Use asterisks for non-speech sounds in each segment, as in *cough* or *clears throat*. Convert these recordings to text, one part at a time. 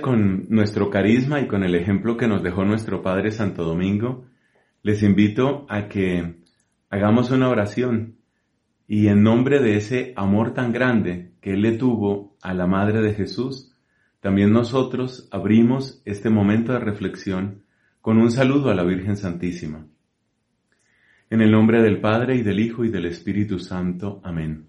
Con nuestro carisma y con el ejemplo que nos dejó nuestro Padre Santo Domingo, les invito a que hagamos una oración y en nombre de ese amor tan grande que Él le tuvo a la Madre de Jesús, también nosotros abrimos este momento de reflexión con un saludo a la Virgen Santísima. En el nombre del Padre y del Hijo y del Espíritu Santo. Amén.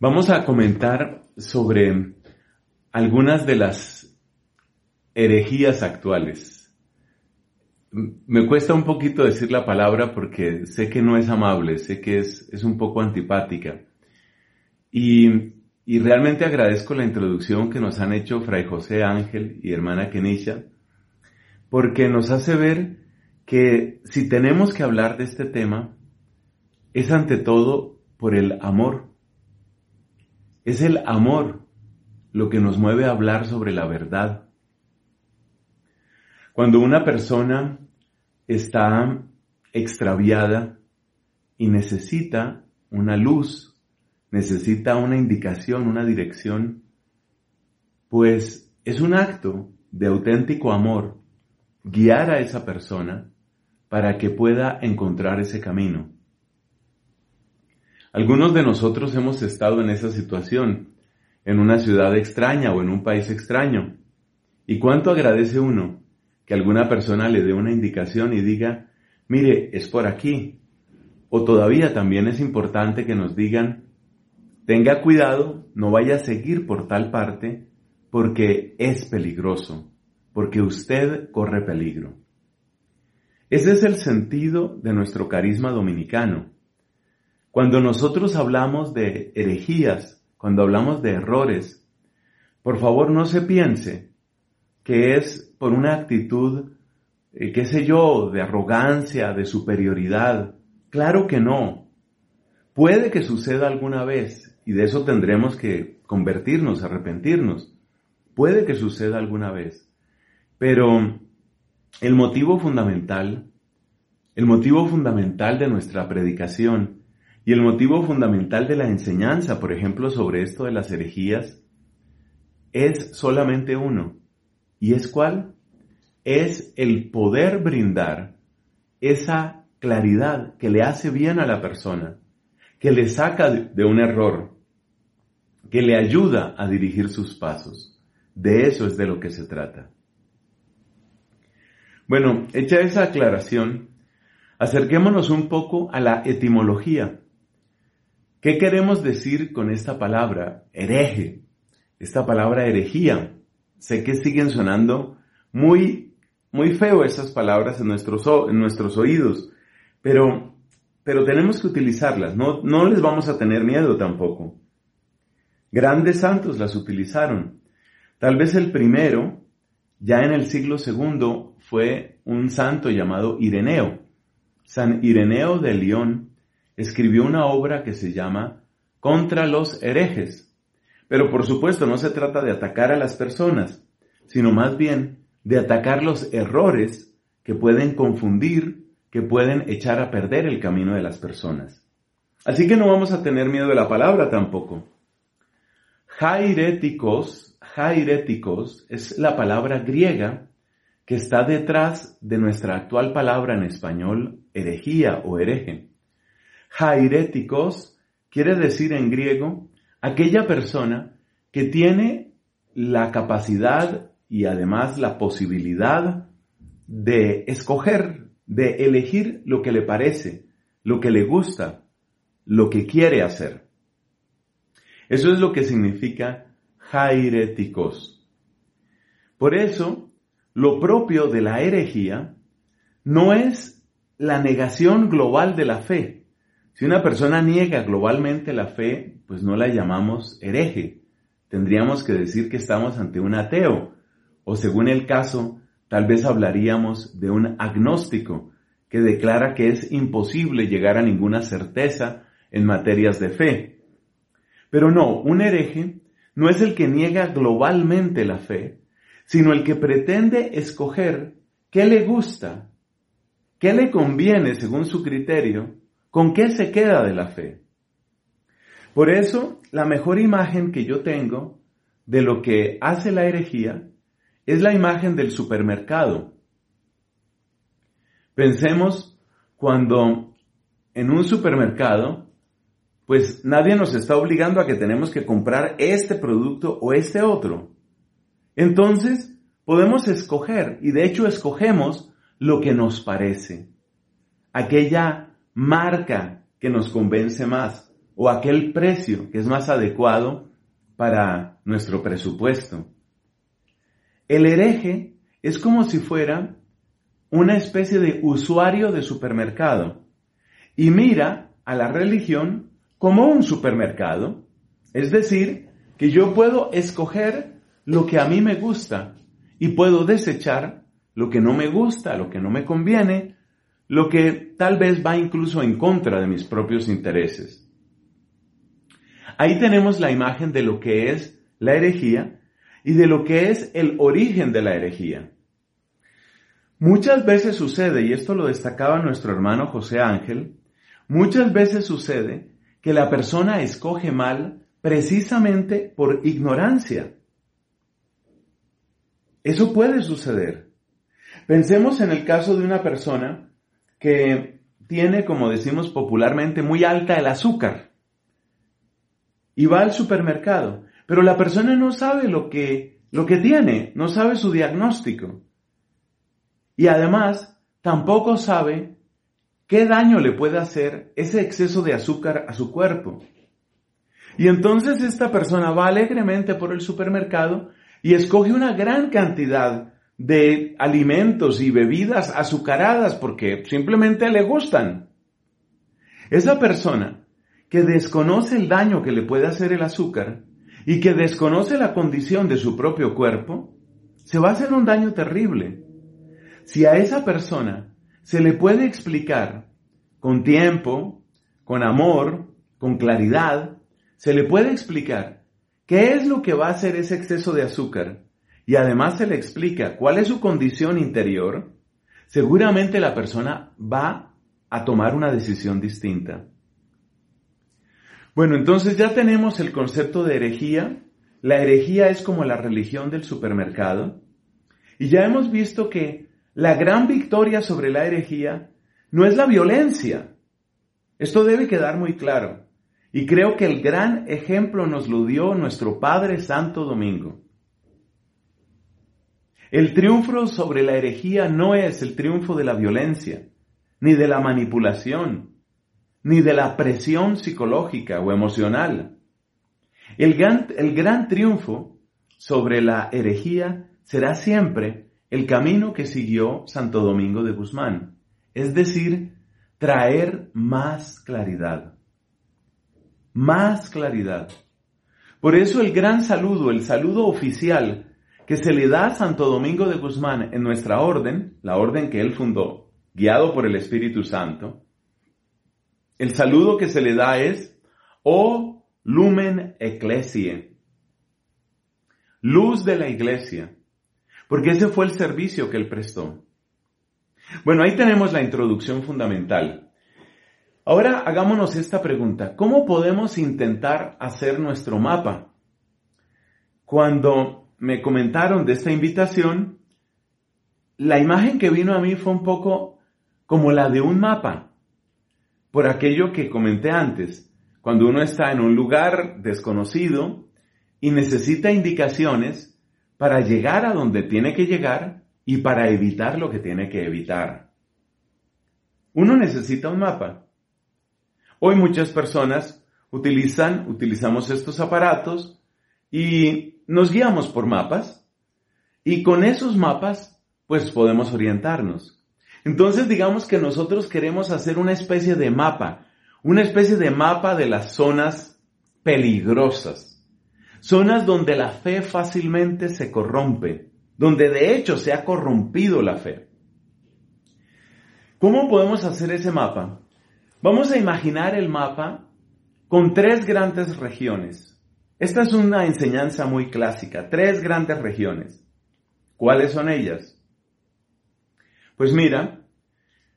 Vamos a comentar sobre algunas de las herejías actuales. Me cuesta un poquito decir la palabra porque sé que no es amable, sé que es, es un poco antipática. Y, y, realmente agradezco la introducción que nos han hecho Fray José Ángel y hermana Kenisha, porque nos hace ver que si tenemos que hablar de este tema, es ante todo por el amor es el amor lo que nos mueve a hablar sobre la verdad. Cuando una persona está extraviada y necesita una luz, necesita una indicación, una dirección, pues es un acto de auténtico amor guiar a esa persona para que pueda encontrar ese camino. Algunos de nosotros hemos estado en esa situación, en una ciudad extraña o en un país extraño. ¿Y cuánto agradece uno que alguna persona le dé una indicación y diga, mire, es por aquí? O todavía también es importante que nos digan, tenga cuidado, no vaya a seguir por tal parte, porque es peligroso, porque usted corre peligro. Ese es el sentido de nuestro carisma dominicano cuando nosotros hablamos de herejías, cuando hablamos de errores, por favor no se piense que es por una actitud, eh, qué sé yo, de arrogancia, de superioridad. Claro que no. Puede que suceda alguna vez, y de eso tendremos que convertirnos, arrepentirnos. Puede que suceda alguna vez. Pero el motivo fundamental, el motivo fundamental de nuestra predicación y el motivo fundamental de la enseñanza, por ejemplo, sobre esto de las herejías, es solamente uno. ¿Y es cuál? Es el poder brindar esa claridad que le hace bien a la persona, que le saca de un error, que le ayuda a dirigir sus pasos. De eso es de lo que se trata. Bueno, hecha esa aclaración, acerquémonos un poco a la etimología ¿Qué queremos decir con esta palabra hereje? Esta palabra herejía. Sé que siguen sonando muy, muy feo esas palabras en nuestros, oídos, pero, pero tenemos que utilizarlas. No, no les vamos a tener miedo tampoco. Grandes santos las utilizaron. Tal vez el primero, ya en el siglo segundo, fue un santo llamado Ireneo. San Ireneo de León escribió una obra que se llama Contra los herejes. Pero por supuesto no se trata de atacar a las personas, sino más bien de atacar los errores que pueden confundir, que pueden echar a perder el camino de las personas. Así que no vamos a tener miedo de la palabra tampoco. Jairéticos, jairéticos es la palabra griega que está detrás de nuestra actual palabra en español herejía o hereje. Jairéticos quiere decir en griego aquella persona que tiene la capacidad y además la posibilidad de escoger, de elegir lo que le parece, lo que le gusta, lo que quiere hacer. Eso es lo que significa jaireticos. Por eso, lo propio de la herejía no es la negación global de la fe. Si una persona niega globalmente la fe, pues no la llamamos hereje. Tendríamos que decir que estamos ante un ateo, o según el caso, tal vez hablaríamos de un agnóstico que declara que es imposible llegar a ninguna certeza en materias de fe. Pero no, un hereje no es el que niega globalmente la fe, sino el que pretende escoger qué le gusta, qué le conviene según su criterio, con qué se queda de la fe. Por eso, la mejor imagen que yo tengo de lo que hace la herejía es la imagen del supermercado. Pensemos cuando en un supermercado, pues nadie nos está obligando a que tenemos que comprar este producto o este otro. Entonces, podemos escoger, y de hecho escogemos lo que nos parece. Aquella marca que nos convence más o aquel precio que es más adecuado para nuestro presupuesto. El hereje es como si fuera una especie de usuario de supermercado y mira a la religión como un supermercado. Es decir, que yo puedo escoger lo que a mí me gusta y puedo desechar lo que no me gusta, lo que no me conviene, lo que tal vez va incluso en contra de mis propios intereses. Ahí tenemos la imagen de lo que es la herejía y de lo que es el origen de la herejía. Muchas veces sucede, y esto lo destacaba nuestro hermano José Ángel, muchas veces sucede que la persona escoge mal precisamente por ignorancia. Eso puede suceder. Pensemos en el caso de una persona que tiene, como decimos popularmente, muy alta el azúcar y va al supermercado, pero la persona no sabe lo que, lo que tiene, no sabe su diagnóstico. Y además, tampoco sabe qué daño le puede hacer ese exceso de azúcar a su cuerpo. Y entonces esta persona va alegremente por el supermercado y escoge una gran cantidad de alimentos y bebidas azucaradas porque simplemente le gustan. Esa persona que desconoce el daño que le puede hacer el azúcar y que desconoce la condición de su propio cuerpo, se va a hacer un daño terrible. Si a esa persona se le puede explicar con tiempo, con amor, con claridad, se le puede explicar qué es lo que va a hacer ese exceso de azúcar y además se le explica cuál es su condición interior, seguramente la persona va a tomar una decisión distinta. Bueno, entonces ya tenemos el concepto de herejía. La herejía es como la religión del supermercado. Y ya hemos visto que la gran victoria sobre la herejía no es la violencia. Esto debe quedar muy claro. Y creo que el gran ejemplo nos lo dio nuestro Padre Santo Domingo. El triunfo sobre la herejía no es el triunfo de la violencia, ni de la manipulación, ni de la presión psicológica o emocional. El gran, el gran triunfo sobre la herejía será siempre el camino que siguió Santo Domingo de Guzmán, es decir, traer más claridad. Más claridad. Por eso el gran saludo, el saludo oficial que se le da a Santo Domingo de Guzmán en nuestra orden, la orden que él fundó, guiado por el Espíritu Santo, el saludo que se le da es, O lumen ecclesiae, luz de la iglesia, porque ese fue el servicio que él prestó. Bueno, ahí tenemos la introducción fundamental. Ahora hagámonos esta pregunta, ¿cómo podemos intentar hacer nuestro mapa? Cuando me comentaron de esta invitación, la imagen que vino a mí fue un poco como la de un mapa por aquello que comenté antes, cuando uno está en un lugar desconocido y necesita indicaciones, para llegar a donde tiene que llegar y para evitar lo que tiene que evitar. Uno necesita un mapa. Hoy muchas personas utilizan, utilizamos estos aparatos y nos guiamos por mapas y con esos mapas pues podemos orientarnos. Entonces digamos que nosotros queremos hacer una especie de mapa, una especie de mapa de las zonas peligrosas, zonas donde la fe fácilmente se corrompe, donde de hecho se ha corrompido la fe. ¿Cómo podemos hacer ese mapa? Vamos a imaginar el mapa con tres grandes regiones. Esta es una enseñanza muy clásica, tres grandes regiones. ¿Cuáles son ellas? Pues mira,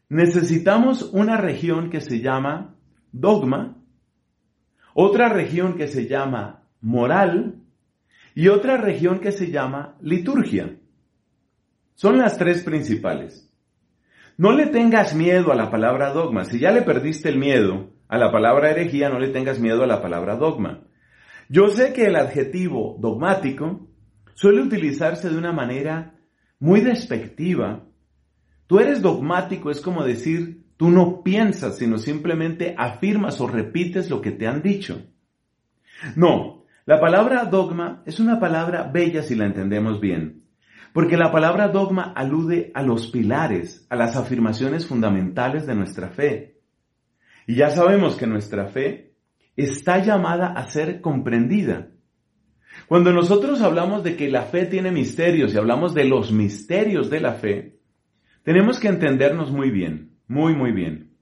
necesitamos una región que se llama dogma, otra región que se llama moral y otra región que se llama liturgia. Son las tres principales. No le tengas miedo a la palabra dogma. Si ya le perdiste el miedo a la palabra herejía, no le tengas miedo a la palabra dogma. Yo sé que el adjetivo dogmático suele utilizarse de una manera muy despectiva Tú eres dogmático, es como decir, tú no piensas, sino simplemente afirmas o repites lo que te han dicho. No, la palabra dogma es una palabra bella si la entendemos bien, porque la palabra dogma alude a los pilares, a las afirmaciones fundamentales de nuestra fe. Y ya sabemos que nuestra fe está llamada a ser comprendida. Cuando nosotros hablamos de que la fe tiene misterios y hablamos de los misterios de la fe, tenemos que entendernos muy bien, muy, muy bien.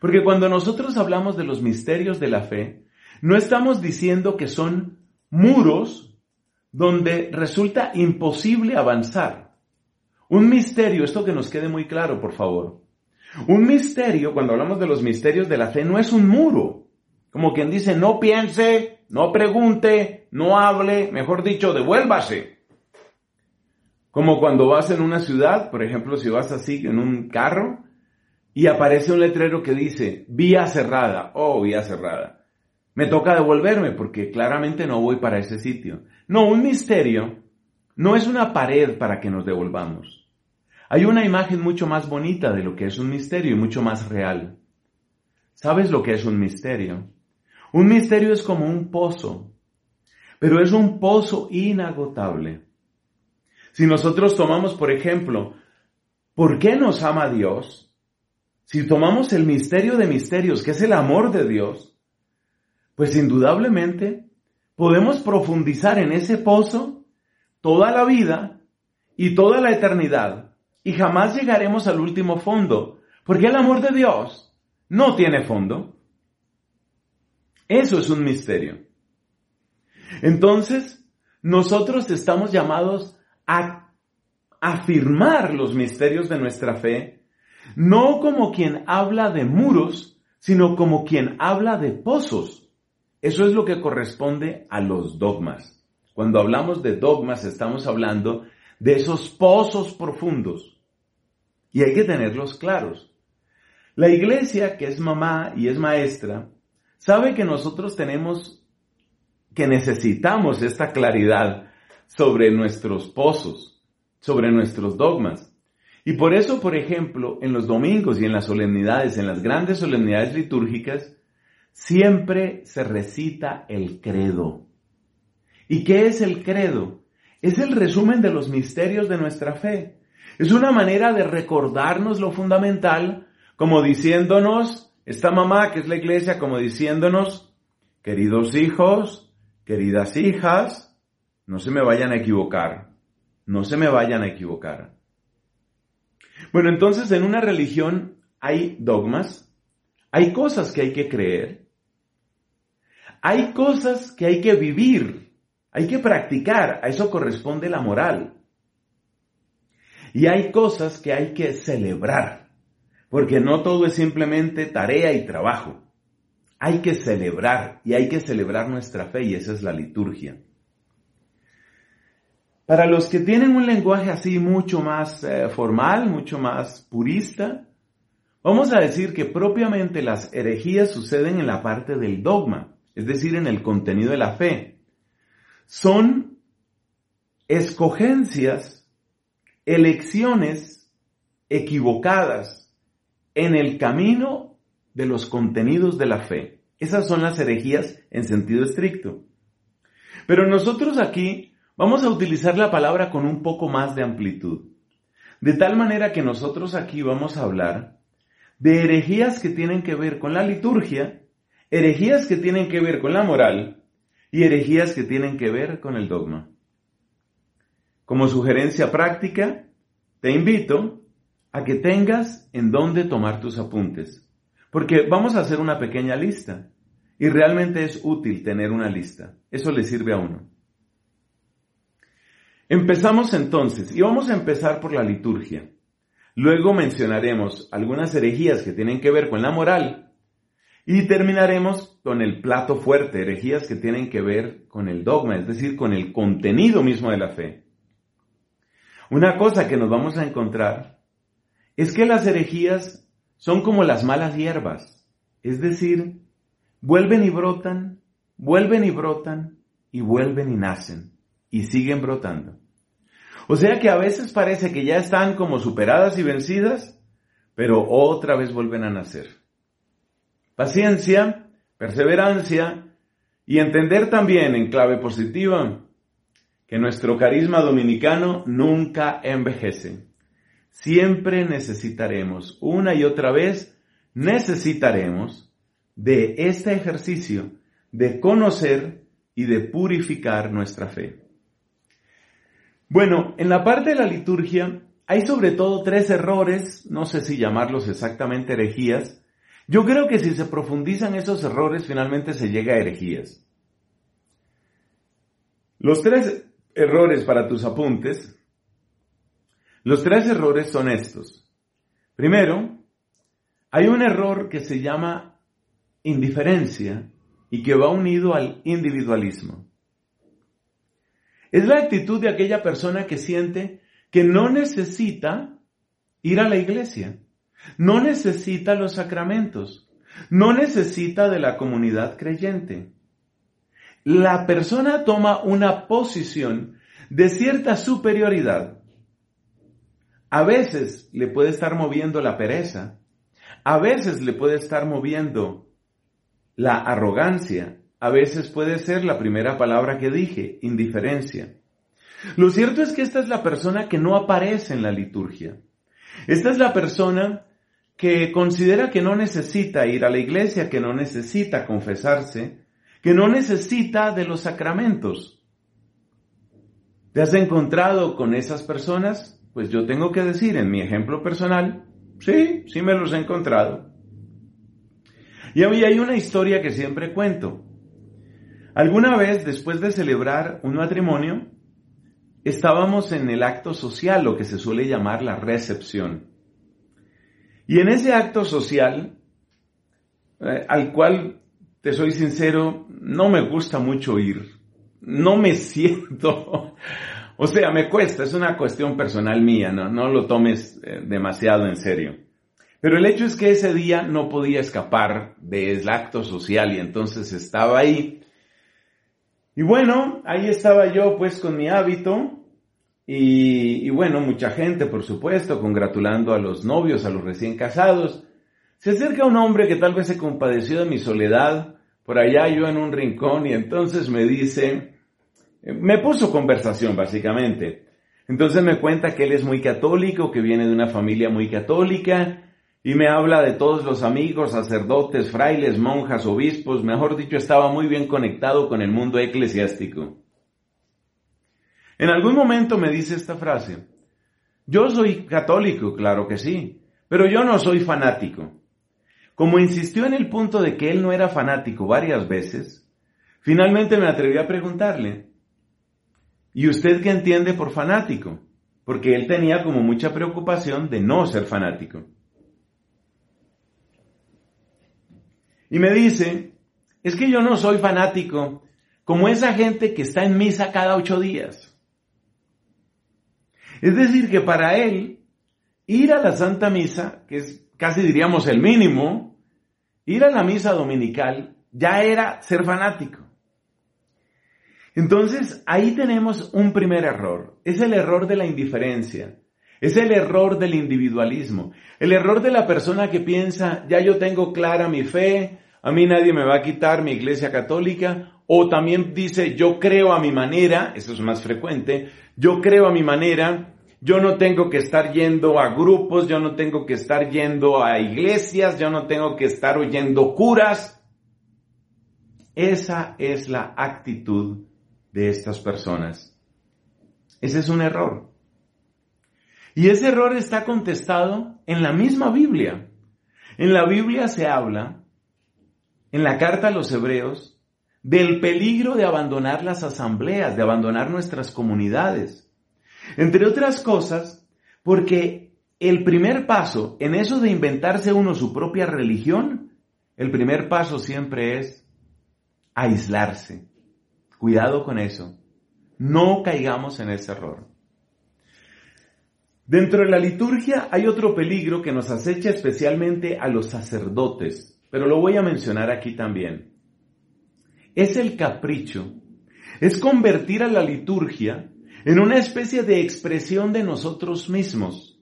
Porque cuando nosotros hablamos de los misterios de la fe, no estamos diciendo que son muros donde resulta imposible avanzar. Un misterio, esto que nos quede muy claro, por favor. Un misterio, cuando hablamos de los misterios de la fe, no es un muro. Como quien dice, no piense, no pregunte, no hable, mejor dicho, devuélvase. Como cuando vas en una ciudad, por ejemplo, si vas así en un carro y aparece un letrero que dice vía cerrada, oh, vía cerrada. Me toca devolverme porque claramente no voy para ese sitio. No, un misterio no es una pared para que nos devolvamos. Hay una imagen mucho más bonita de lo que es un misterio y mucho más real. ¿Sabes lo que es un misterio? Un misterio es como un pozo, pero es un pozo inagotable. Si nosotros tomamos, por ejemplo, ¿por qué nos ama Dios? Si tomamos el misterio de misterios, que es el amor de Dios, pues indudablemente podemos profundizar en ese pozo toda la vida y toda la eternidad y jamás llegaremos al último fondo, porque el amor de Dios no tiene fondo. Eso es un misterio. Entonces, nosotros estamos llamados a afirmar los misterios de nuestra fe, no como quien habla de muros, sino como quien habla de pozos. Eso es lo que corresponde a los dogmas. Cuando hablamos de dogmas estamos hablando de esos pozos profundos. Y hay que tenerlos claros. La iglesia, que es mamá y es maestra, sabe que nosotros tenemos, que necesitamos esta claridad sobre nuestros pozos, sobre nuestros dogmas. Y por eso, por ejemplo, en los domingos y en las solemnidades, en las grandes solemnidades litúrgicas, siempre se recita el credo. ¿Y qué es el credo? Es el resumen de los misterios de nuestra fe. Es una manera de recordarnos lo fundamental, como diciéndonos, esta mamá que es la iglesia, como diciéndonos, queridos hijos, queridas hijas, no se me vayan a equivocar. No se me vayan a equivocar. Bueno, entonces en una religión hay dogmas, hay cosas que hay que creer, hay cosas que hay que vivir, hay que practicar, a eso corresponde la moral. Y hay cosas que hay que celebrar, porque no todo es simplemente tarea y trabajo. Hay que celebrar y hay que celebrar nuestra fe y esa es la liturgia. Para los que tienen un lenguaje así mucho más eh, formal, mucho más purista, vamos a decir que propiamente las herejías suceden en la parte del dogma, es decir, en el contenido de la fe. Son escogencias, elecciones equivocadas en el camino de los contenidos de la fe. Esas son las herejías en sentido estricto. Pero nosotros aquí vamos a utilizar la palabra con un poco más de amplitud. De tal manera que nosotros aquí vamos a hablar de herejías que tienen que ver con la liturgia, herejías que tienen que ver con la moral y herejías que tienen que ver con el dogma. Como sugerencia práctica, te invito a que tengas en dónde tomar tus apuntes, porque vamos a hacer una pequeña lista y realmente es útil tener una lista. Eso le sirve a uno. Empezamos entonces, y vamos a empezar por la liturgia. Luego mencionaremos algunas herejías que tienen que ver con la moral y terminaremos con el plato fuerte, herejías que tienen que ver con el dogma, es decir, con el contenido mismo de la fe. Una cosa que nos vamos a encontrar es que las herejías son como las malas hierbas, es decir, vuelven y brotan, vuelven y brotan y vuelven y nacen y siguen brotando. O sea que a veces parece que ya están como superadas y vencidas, pero otra vez vuelven a nacer. Paciencia, perseverancia y entender también en clave positiva que nuestro carisma dominicano nunca envejece. Siempre necesitaremos, una y otra vez, necesitaremos de este ejercicio de conocer y de purificar nuestra fe. Bueno, en la parte de la liturgia hay sobre todo tres errores, no sé si llamarlos exactamente herejías. Yo creo que si se profundizan esos errores, finalmente se llega a herejías. Los tres errores para tus apuntes, los tres errores son estos. Primero, hay un error que se llama indiferencia y que va unido al individualismo. Es la actitud de aquella persona que siente que no necesita ir a la iglesia, no necesita los sacramentos, no necesita de la comunidad creyente. La persona toma una posición de cierta superioridad. A veces le puede estar moviendo la pereza, a veces le puede estar moviendo la arrogancia, a veces puede ser la primera palabra que dije, indiferencia. Lo cierto es que esta es la persona que no aparece en la liturgia. Esta es la persona que considera que no necesita ir a la iglesia, que no necesita confesarse, que no necesita de los sacramentos. ¿Te has encontrado con esas personas? Pues yo tengo que decir en mi ejemplo personal, sí, sí me los he encontrado. Y hoy hay una historia que siempre cuento. Alguna vez, después de celebrar un matrimonio, estábamos en el acto social, lo que se suele llamar la recepción. Y en ese acto social, eh, al cual, te soy sincero, no me gusta mucho ir. No me *laughs* siento, o sea, me cuesta, es una cuestión personal mía, no, no lo tomes eh, demasiado en serio. Pero el hecho es que ese día no podía escapar del acto social y entonces estaba ahí y bueno, ahí estaba yo pues con mi hábito y, bueno, mucha gente por supuesto congratulando a los novios, a los recién casados. Se acerca un hombre que tal vez se compadeció de mi soledad, por allá yo en un rincón y entonces me dice, me puso conversación básicamente. Entonces me cuenta que él es muy católico, que viene de una familia muy católica y me habla de todos los amigos, sacerdotes, frailes, monjas, obispos, mejor dicho, estaba muy bien conectado con el mundo eclesiástico. En algún momento me dice esta frase, yo soy católico, claro que sí, pero yo no soy fanático. Como insistió en el punto de que él no era fanático varias veces, finalmente me atreví a preguntarle, ¿y usted qué entiende por fanático? Porque él tenía como mucha preocupación de no ser fanático. Y me dice, es que yo no soy fanático como esa gente que está en misa cada ocho días. Es decir, que para él, ir a la Santa Misa, que es casi diríamos el mínimo, ir a la misa dominical ya era ser fanático. Entonces, ahí tenemos un primer error. Es el error de la indiferencia. Es el error del individualismo. El error de la persona que piensa, ya yo tengo clara mi fe, a mí nadie me va a quitar mi iglesia católica. O también dice, yo creo a mi manera, eso es más frecuente, yo creo a mi manera, yo no tengo que estar yendo a grupos, yo no tengo que estar yendo a iglesias, yo no tengo que estar oyendo curas. Esa es la actitud de estas personas. Ese es un error. Y ese error está contestado en la misma Biblia. En la Biblia se habla, en la carta a los hebreos, del peligro de abandonar las asambleas, de abandonar nuestras comunidades. Entre otras cosas, porque el primer paso en eso de inventarse uno su propia religión, el primer paso siempre es aislarse. Cuidado con eso. No caigamos en ese error. Dentro de la liturgia hay otro peligro que nos acecha especialmente a los sacerdotes, pero lo voy a mencionar aquí también. Es el capricho, es convertir a la liturgia en una especie de expresión de nosotros mismos,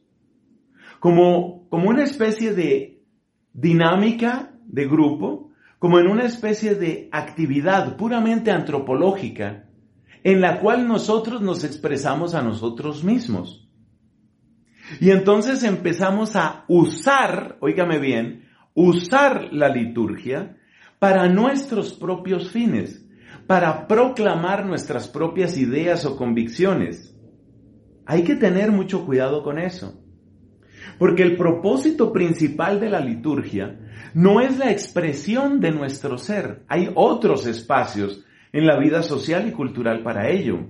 como, como una especie de dinámica de grupo, como en una especie de actividad puramente antropológica, en la cual nosotros nos expresamos a nosotros mismos. Y entonces empezamos a usar, oígame bien, usar la liturgia para nuestros propios fines, para proclamar nuestras propias ideas o convicciones. Hay que tener mucho cuidado con eso. Porque el propósito principal de la liturgia no es la expresión de nuestro ser. Hay otros espacios en la vida social y cultural para ello.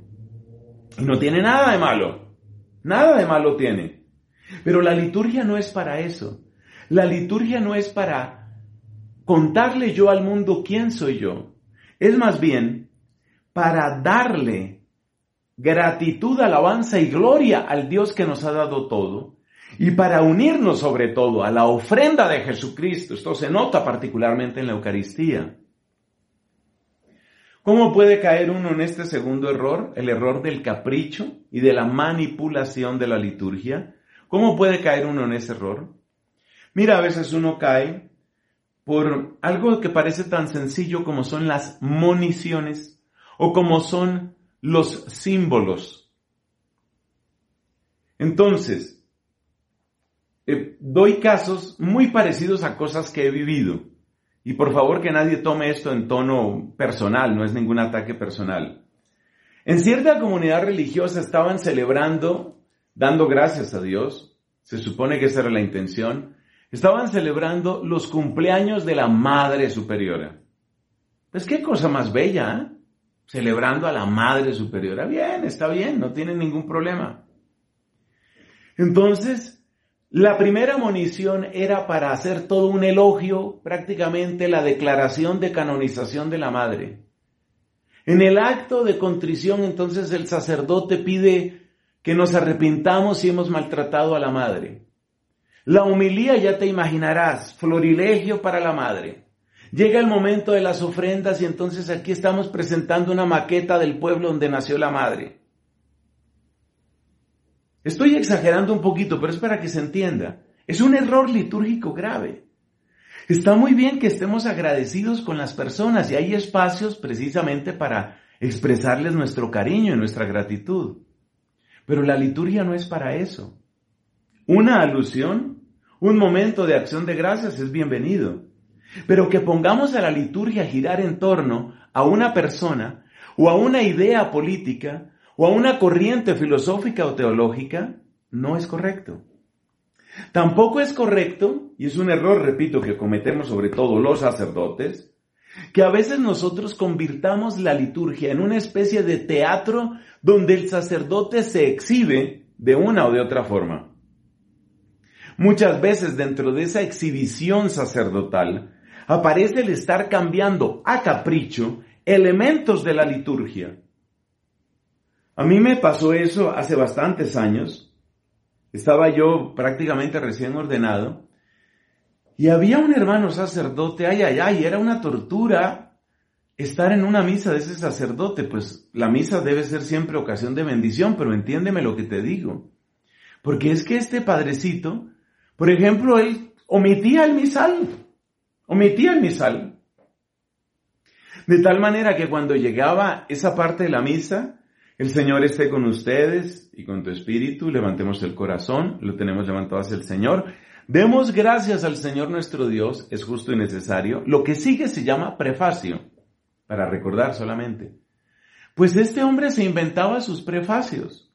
Y no tiene nada de malo. Nada de malo tiene. Pero la liturgia no es para eso. La liturgia no es para contarle yo al mundo quién soy yo. Es más bien para darle gratitud, alabanza y gloria al Dios que nos ha dado todo y para unirnos sobre todo a la ofrenda de Jesucristo. Esto se nota particularmente en la Eucaristía. ¿Cómo puede caer uno en este segundo error? El error del capricho y de la manipulación de la liturgia. ¿Cómo puede caer uno en ese error? Mira, a veces uno cae por algo que parece tan sencillo como son las moniciones o como son los símbolos. Entonces, eh, doy casos muy parecidos a cosas que he vivido. Y por favor que nadie tome esto en tono personal, no es ningún ataque personal. En cierta comunidad religiosa estaban celebrando dando gracias a Dios, se supone que esa era la intención, estaban celebrando los cumpleaños de la Madre Superiora. Pues qué cosa más bella, ¿eh? Celebrando a la Madre Superiora. Bien, está bien, no tiene ningún problema. Entonces, la primera munición era para hacer todo un elogio, prácticamente la declaración de canonización de la Madre. En el acto de contrición, entonces el sacerdote pide que nos arrepintamos si hemos maltratado a la madre. La humilía ya te imaginarás, florilegio para la madre. Llega el momento de las ofrendas y entonces aquí estamos presentando una maqueta del pueblo donde nació la madre. Estoy exagerando un poquito, pero es para que se entienda. Es un error litúrgico grave. Está muy bien que estemos agradecidos con las personas y hay espacios precisamente para expresarles nuestro cariño y nuestra gratitud. Pero la liturgia no es para eso. Una alusión, un momento de acción de gracias es bienvenido. Pero que pongamos a la liturgia girar en torno a una persona o a una idea política o a una corriente filosófica o teológica, no es correcto. Tampoco es correcto, y es un error, repito, que cometemos sobre todo los sacerdotes, que a veces nosotros convirtamos la liturgia en una especie de teatro donde el sacerdote se exhibe de una o de otra forma. Muchas veces dentro de esa exhibición sacerdotal aparece el estar cambiando a capricho elementos de la liturgia. A mí me pasó eso hace bastantes años. Estaba yo prácticamente recién ordenado y había un hermano sacerdote, ay, ay, ay, era una tortura estar en una misa de ese sacerdote, pues la misa debe ser siempre ocasión de bendición, pero entiéndeme lo que te digo. Porque es que este padrecito, por ejemplo, él omitía el misal, omitía el misal. De tal manera que cuando llegaba esa parte de la misa, el Señor esté con ustedes y con tu espíritu, levantemos el corazón, lo tenemos levantado hacia el Señor. Demos gracias al Señor nuestro Dios, es justo y necesario. Lo que sigue se llama prefacio, para recordar solamente. Pues este hombre se inventaba sus prefacios.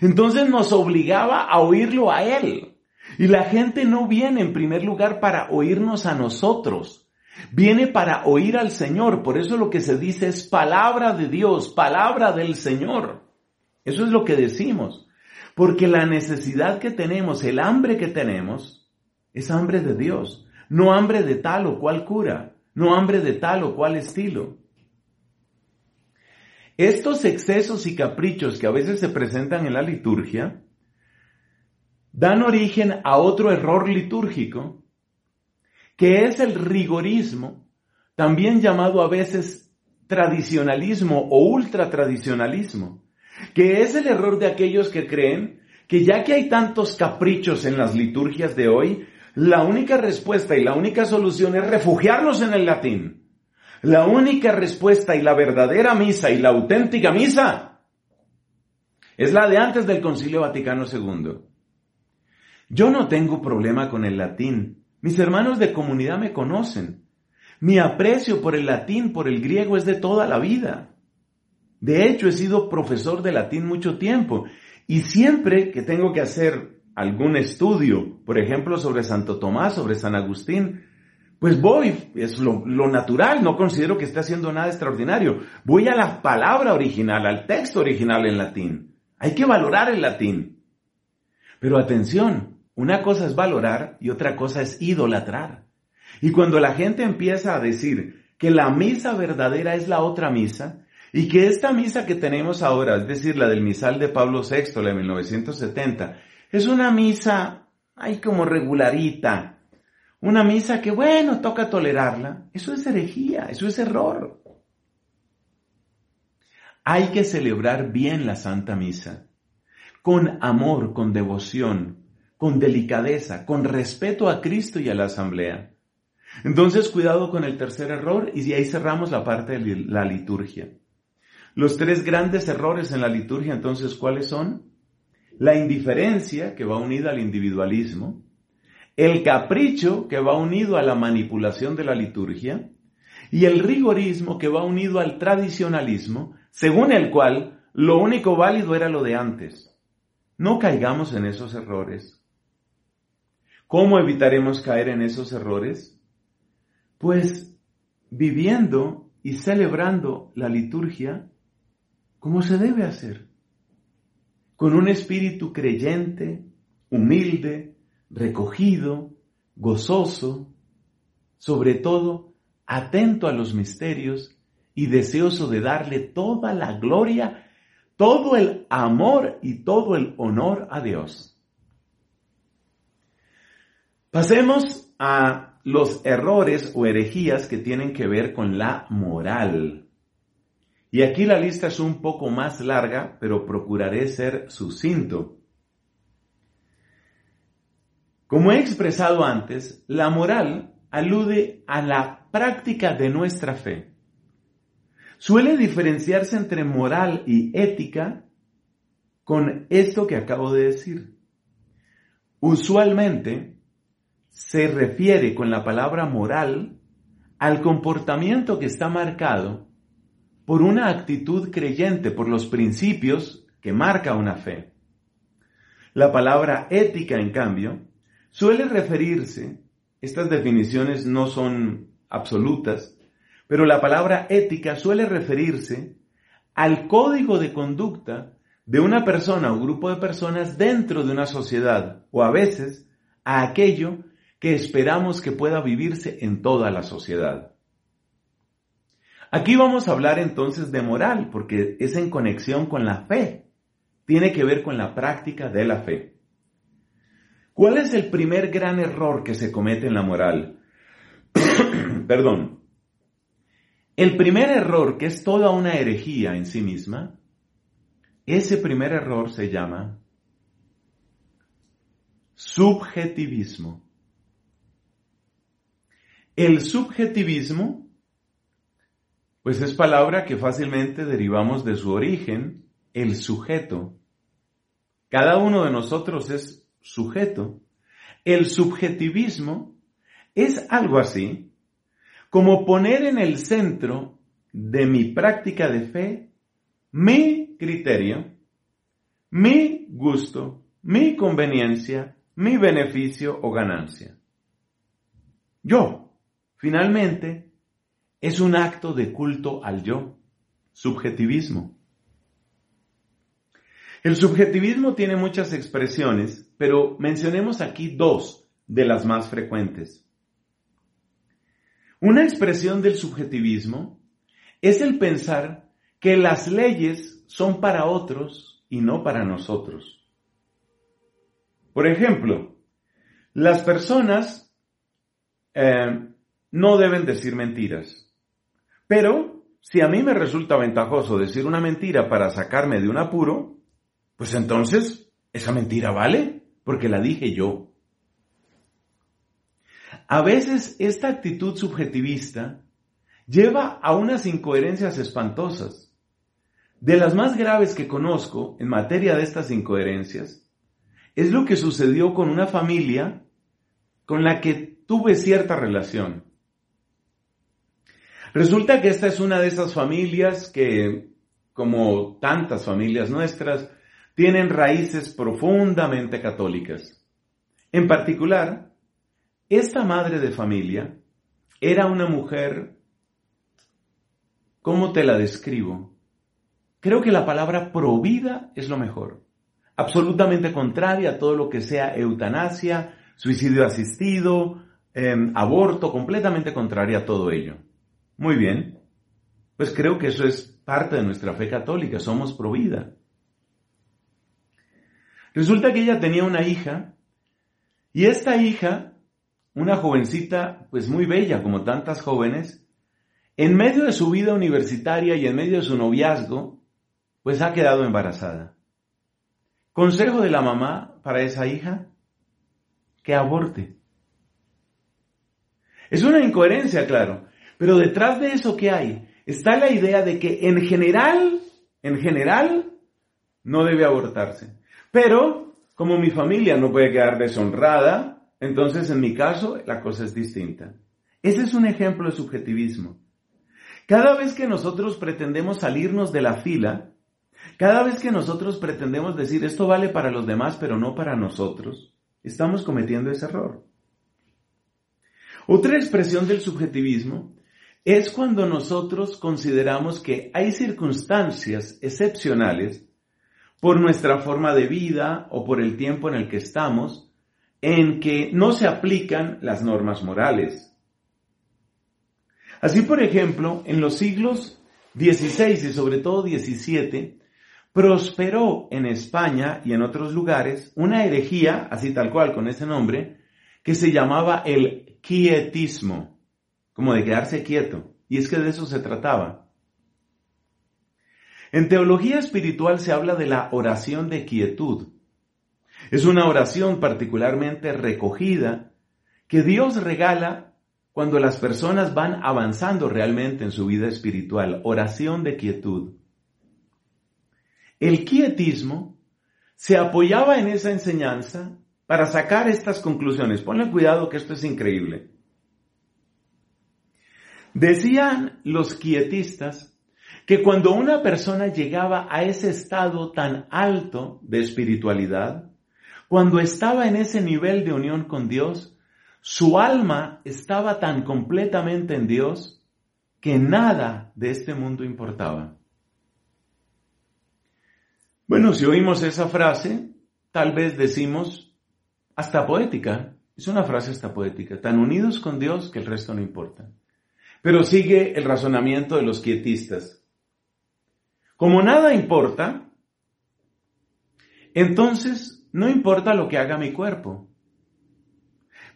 Entonces nos obligaba a oírlo a él. Y la gente no viene en primer lugar para oírnos a nosotros. Viene para oír al Señor. Por eso lo que se dice es palabra de Dios, palabra del Señor. Eso es lo que decimos. Porque la necesidad que tenemos, el hambre que tenemos, es hambre de Dios. No hambre de tal o cual cura. No hambre de tal o cual estilo. Estos excesos y caprichos que a veces se presentan en la liturgia dan origen a otro error litúrgico, que es el rigorismo, también llamado a veces tradicionalismo o ultratradicionalismo, que es el error de aquellos que creen que ya que hay tantos caprichos en las liturgias de hoy, la única respuesta y la única solución es refugiarnos en el latín. La única respuesta y la verdadera misa y la auténtica misa es la de antes del Concilio Vaticano II. Yo no tengo problema con el latín. Mis hermanos de comunidad me conocen. Mi aprecio por el latín, por el griego es de toda la vida. De hecho, he sido profesor de latín mucho tiempo y siempre que tengo que hacer algún estudio, por ejemplo, sobre Santo Tomás, sobre San Agustín, pues voy, es lo, natural, no considero que esté haciendo nada extraordinario. Voy a la palabra original, al texto original en latín. Hay que valorar el latín. Pero atención, una cosa es valorar y otra cosa es idolatrar. Y cuando la gente empieza a decir que la misa verdadera es la otra misa, y que esta misa que tenemos ahora, es decir, la del misal de Pablo VI, la de 1970, es una misa, ay, como regularita, una misa que, bueno, toca tolerarla. Eso es herejía, eso es error. Hay que celebrar bien la Santa Misa, con amor, con devoción, con delicadeza, con respeto a Cristo y a la Asamblea. Entonces, cuidado con el tercer error y ahí cerramos la parte de la liturgia. Los tres grandes errores en la liturgia, entonces, ¿cuáles son? La indiferencia, que va unida al individualismo, el capricho que va unido a la manipulación de la liturgia y el rigorismo que va unido al tradicionalismo, según el cual lo único válido era lo de antes. No caigamos en esos errores. ¿Cómo evitaremos caer en esos errores? Pues viviendo y celebrando la liturgia como se debe hacer, con un espíritu creyente, humilde, recogido, gozoso, sobre todo atento a los misterios y deseoso de darle toda la gloria, todo el amor y todo el honor a Dios. Pasemos a los errores o herejías que tienen que ver con la moral. Y aquí la lista es un poco más larga, pero procuraré ser sucinto. Como he expresado antes, la moral alude a la práctica de nuestra fe. Suele diferenciarse entre moral y ética con esto que acabo de decir. Usualmente se refiere con la palabra moral al comportamiento que está marcado por una actitud creyente, por los principios que marca una fe. La palabra ética, en cambio, Suele referirse, estas definiciones no son absolutas, pero la palabra ética suele referirse al código de conducta de una persona o grupo de personas dentro de una sociedad o a veces a aquello que esperamos que pueda vivirse en toda la sociedad. Aquí vamos a hablar entonces de moral porque es en conexión con la fe, tiene que ver con la práctica de la fe. ¿Cuál es el primer gran error que se comete en la moral? *clears throat* Perdón. El primer error, que es toda una herejía en sí misma, ese primer error se llama subjetivismo. El subjetivismo, pues es palabra que fácilmente derivamos de su origen, el sujeto. Cada uno de nosotros es sujeto. El subjetivismo es algo así como poner en el centro de mi práctica de fe mi criterio, mi gusto, mi conveniencia, mi beneficio o ganancia. Yo, finalmente, es un acto de culto al yo, subjetivismo. El subjetivismo tiene muchas expresiones, pero mencionemos aquí dos de las más frecuentes. Una expresión del subjetivismo es el pensar que las leyes son para otros y no para nosotros. Por ejemplo, las personas eh, no deben decir mentiras, pero si a mí me resulta ventajoso decir una mentira para sacarme de un apuro, pues entonces esa mentira vale porque la dije yo. A veces esta actitud subjetivista lleva a unas incoherencias espantosas. De las más graves que conozco en materia de estas incoherencias es lo que sucedió con una familia con la que tuve cierta relación. Resulta que esta es una de esas familias que, como tantas familias nuestras, tienen raíces profundamente católicas. En particular, esta madre de familia era una mujer, ¿cómo te la describo? Creo que la palabra provida es lo mejor. Absolutamente contraria a todo lo que sea eutanasia, suicidio asistido, em, aborto, completamente contraria a todo ello. Muy bien. Pues creo que eso es parte de nuestra fe católica, somos provida. Resulta que ella tenía una hija y esta hija una jovencita pues muy bella como tantas jóvenes, en medio de su vida universitaria y en medio de su noviazgo, pues ha quedado embarazada. Consejo de la mamá para esa hija, que aborte. Es una incoherencia, claro, pero detrás de eso que hay está la idea de que en general, en general, no debe abortarse. Pero, como mi familia no puede quedar deshonrada, entonces, en mi caso, la cosa es distinta. Ese es un ejemplo de subjetivismo. Cada vez que nosotros pretendemos salirnos de la fila, cada vez que nosotros pretendemos decir esto vale para los demás pero no para nosotros, estamos cometiendo ese error. Otra expresión del subjetivismo es cuando nosotros consideramos que hay circunstancias excepcionales por nuestra forma de vida o por el tiempo en el que estamos en que no se aplican las normas morales. Así, por ejemplo, en los siglos XVI y sobre todo XVII, prosperó en España y en otros lugares una herejía, así tal cual con ese nombre, que se llamaba el quietismo, como de quedarse quieto. Y es que de eso se trataba. En teología espiritual se habla de la oración de quietud, es una oración particularmente recogida que Dios regala cuando las personas van avanzando realmente en su vida espiritual. Oración de quietud. El quietismo se apoyaba en esa enseñanza para sacar estas conclusiones. Ponle cuidado que esto es increíble. Decían los quietistas que cuando una persona llegaba a ese estado tan alto de espiritualidad, cuando estaba en ese nivel de unión con Dios, su alma estaba tan completamente en Dios que nada de este mundo importaba. Bueno, si oímos esa frase, tal vez decimos, hasta poética, es una frase hasta poética, tan unidos con Dios que el resto no importa. Pero sigue el razonamiento de los quietistas. Como nada importa, entonces no importa lo que haga mi cuerpo.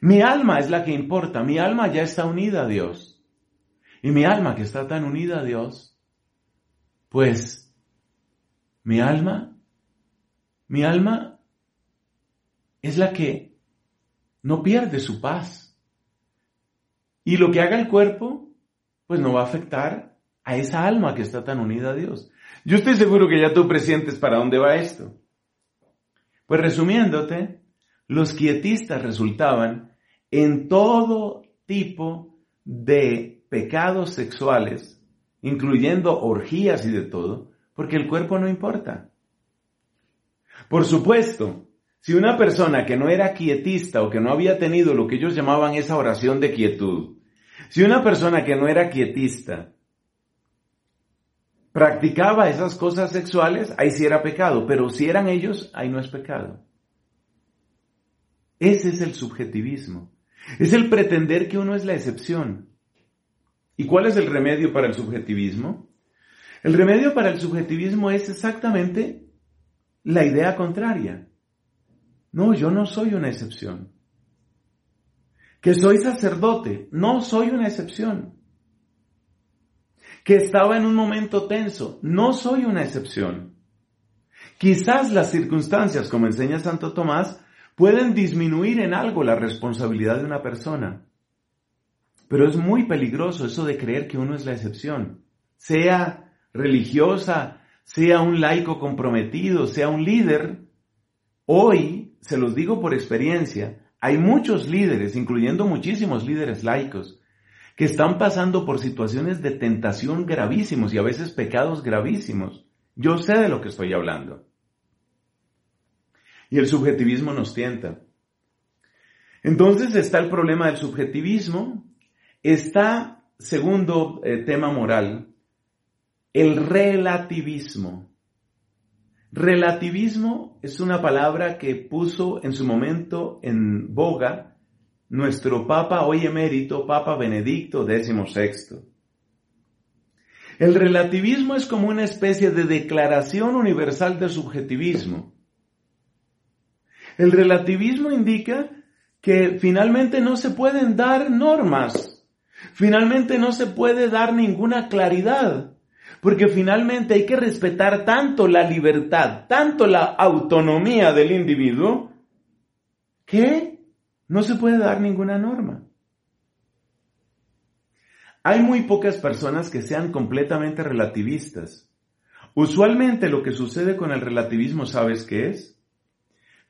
Mi alma es la que importa. Mi alma ya está unida a Dios. Y mi alma que está tan unida a Dios, pues mi alma, mi alma es la que no pierde su paz. Y lo que haga el cuerpo, pues no va a afectar a esa alma que está tan unida a Dios. Yo estoy seguro que ya tú presientes para dónde va esto. Pues resumiéndote, los quietistas resultaban en todo tipo de pecados sexuales, incluyendo orgías y de todo, porque el cuerpo no importa. Por supuesto, si una persona que no era quietista o que no había tenido lo que ellos llamaban esa oración de quietud, si una persona que no era quietista practicaba esas cosas sexuales, ahí sí era pecado, pero si eran ellos, ahí no es pecado. Ese es el subjetivismo. Es el pretender que uno es la excepción. ¿Y cuál es el remedio para el subjetivismo? El remedio para el subjetivismo es exactamente la idea contraria. No, yo no soy una excepción. Que soy sacerdote, no soy una excepción. Que estaba en un momento tenso, no soy una excepción. Quizás las circunstancias, como enseña Santo Tomás, pueden disminuir en algo la responsabilidad de una persona. Pero es muy peligroso eso de creer que uno es la excepción. Sea religiosa, sea un laico comprometido, sea un líder. Hoy, se los digo por experiencia, hay muchos líderes, incluyendo muchísimos líderes laicos, que están pasando por situaciones de tentación gravísimos y a veces pecados gravísimos. Yo sé de lo que estoy hablando. Y el subjetivismo nos tienta. Entonces está el problema del subjetivismo, está, segundo eh, tema moral, el relativismo. Relativismo es una palabra que puso en su momento en boga nuestro Papa hoy emérito, Papa Benedicto XVI. El relativismo es como una especie de declaración universal de subjetivismo. El relativismo indica que finalmente no se pueden dar normas, finalmente no se puede dar ninguna claridad, porque finalmente hay que respetar tanto la libertad, tanto la autonomía del individuo, que no se puede dar ninguna norma. Hay muy pocas personas que sean completamente relativistas. Usualmente lo que sucede con el relativismo, ¿sabes qué es?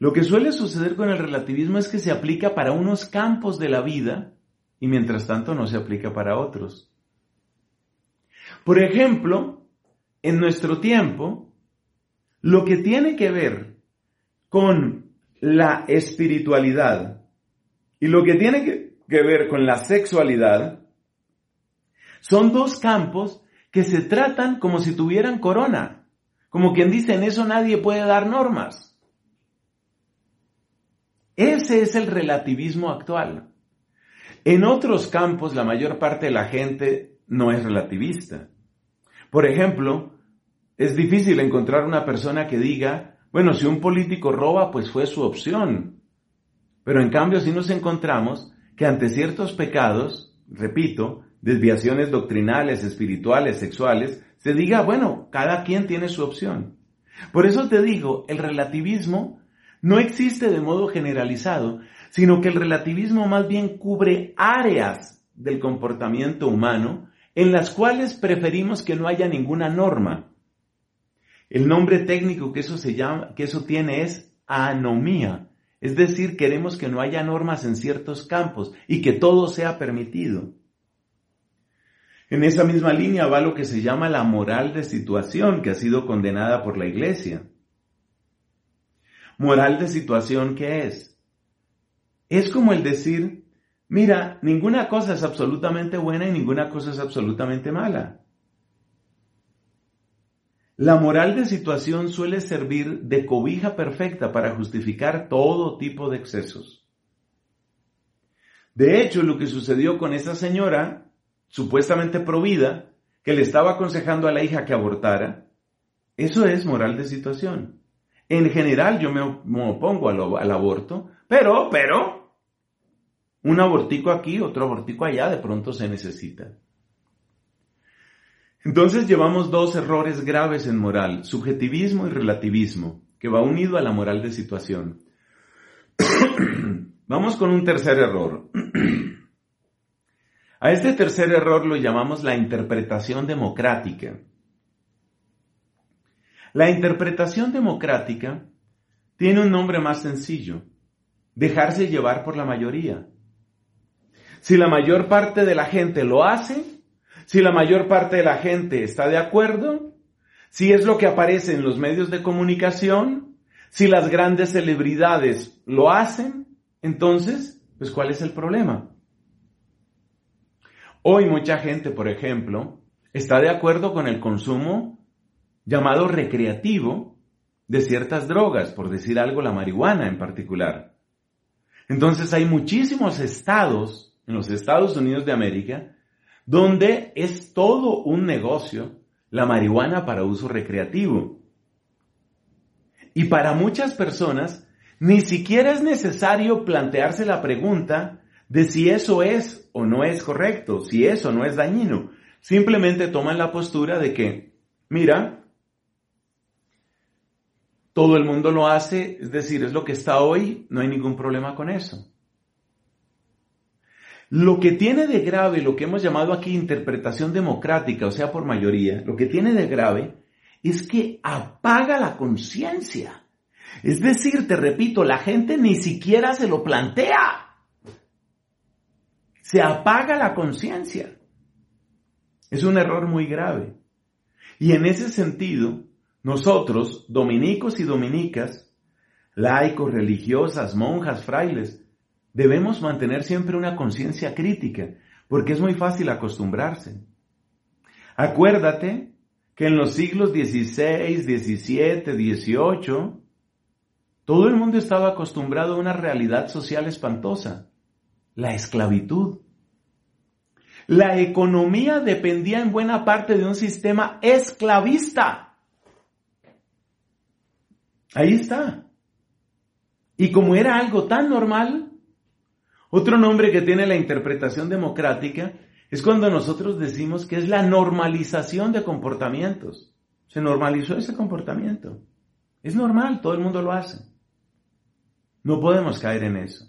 Lo que suele suceder con el relativismo es que se aplica para unos campos de la vida y mientras tanto no se aplica para otros. Por ejemplo, en nuestro tiempo, lo que tiene que ver con la espiritualidad y lo que tiene que, ver con la sexualidad son dos campos que se tratan como si tuvieran corona. Como quien dice, en eso nadie puede dar normas. Ese es el relativismo actual. En otros campos la mayor parte de la gente no es relativista. Por ejemplo, es difícil encontrar una persona que diga, bueno, si un político roba, pues fue su opción. Pero en cambio, si nos encontramos que ante ciertos pecados, repito, desviaciones doctrinales, espirituales, sexuales, se diga, bueno, cada quien tiene su opción. Por eso te digo, el relativismo no existe de modo generalizado, sino que el relativismo más bien cubre áreas del comportamiento humano en las cuales preferimos que no haya ninguna norma. El nombre técnico que eso, se llama, que eso tiene es anomía, es decir, queremos que no haya normas en ciertos campos y que todo sea permitido. En esa misma línea va lo que se llama la moral de situación, que ha sido condenada por la Iglesia. Moral de situación, ¿qué es? Es como el decir, mira, ninguna cosa es absolutamente buena y ninguna cosa es absolutamente mala. La moral de situación suele servir de cobija perfecta para justificar todo tipo de excesos. De hecho, lo que sucedió con esa señora, supuestamente provida, que le estaba aconsejando a la hija que abortara, eso es moral de situación. En general yo me, opongo al, aborto, pero, pero, un abortico aquí, otro abortico allá, de pronto se necesita. Entonces llevamos dos errores graves en moral, subjetivismo y relativismo, que va unido a la moral de situación. *coughs* Vamos con un tercer error. *coughs* a este tercer error lo llamamos la interpretación democrática. La interpretación democrática tiene un nombre más sencillo, dejarse llevar por la mayoría. Si la mayor parte de la gente lo hace, si la mayor parte de la gente está de acuerdo, si es lo que aparece en los medios de comunicación, si las grandes celebridades lo hacen, entonces, pues ¿cuál es el problema? Hoy mucha gente, por ejemplo, está de acuerdo con el consumo llamado recreativo de ciertas drogas, por decir algo, la marihuana en particular. Entonces hay muchísimos estados en los Estados Unidos de América donde es todo un negocio la marihuana para uso recreativo. Y para muchas personas ni siquiera es necesario plantearse la pregunta de si eso es o no es correcto, si eso no es dañino. Simplemente toman la postura de que, mira, todo el mundo lo hace, es decir, es lo que está hoy, no hay ningún problema con eso. Lo que tiene de grave, lo que hemos llamado aquí interpretación democrática, o sea, por mayoría, lo que tiene de grave es que apaga la conciencia. Es decir, te repito, la gente ni siquiera se lo plantea. Se apaga la conciencia. Es un error muy grave. Y en ese sentido, nosotros, dominicos y dominicas, laicos, religiosas, monjas, frailes, debemos mantener siempre una conciencia crítica, porque es muy fácil acostumbrarse. Acuérdate que en los siglos XVI, XVII, XVIII, todo el mundo estaba acostumbrado a una realidad social espantosa, la esclavitud. La economía dependía en buena parte de un sistema esclavista. Ahí está. Y como era algo tan normal, otro nombre que tiene la interpretación democrática es cuando nosotros decimos que es la normalización de comportamientos. Se normalizó ese comportamiento. Es normal, todo el mundo lo hace. No podemos caer en eso.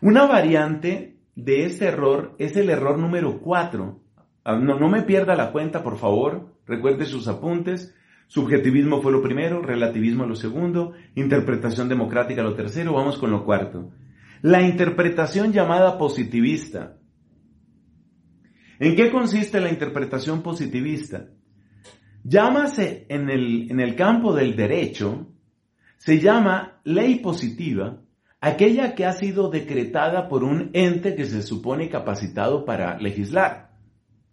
Una variante de este error es el error número cuatro. Ah, no, no me pierda la cuenta, por favor. Recuerde sus apuntes. Subjetivismo fue lo primero, relativismo lo segundo, interpretación democrática lo tercero, vamos con lo cuarto. La interpretación llamada positivista. ¿En qué consiste la interpretación positivista? Llámase en el, en el campo del derecho, se llama ley positiva aquella que ha sido decretada por un ente que se supone capacitado para legislar.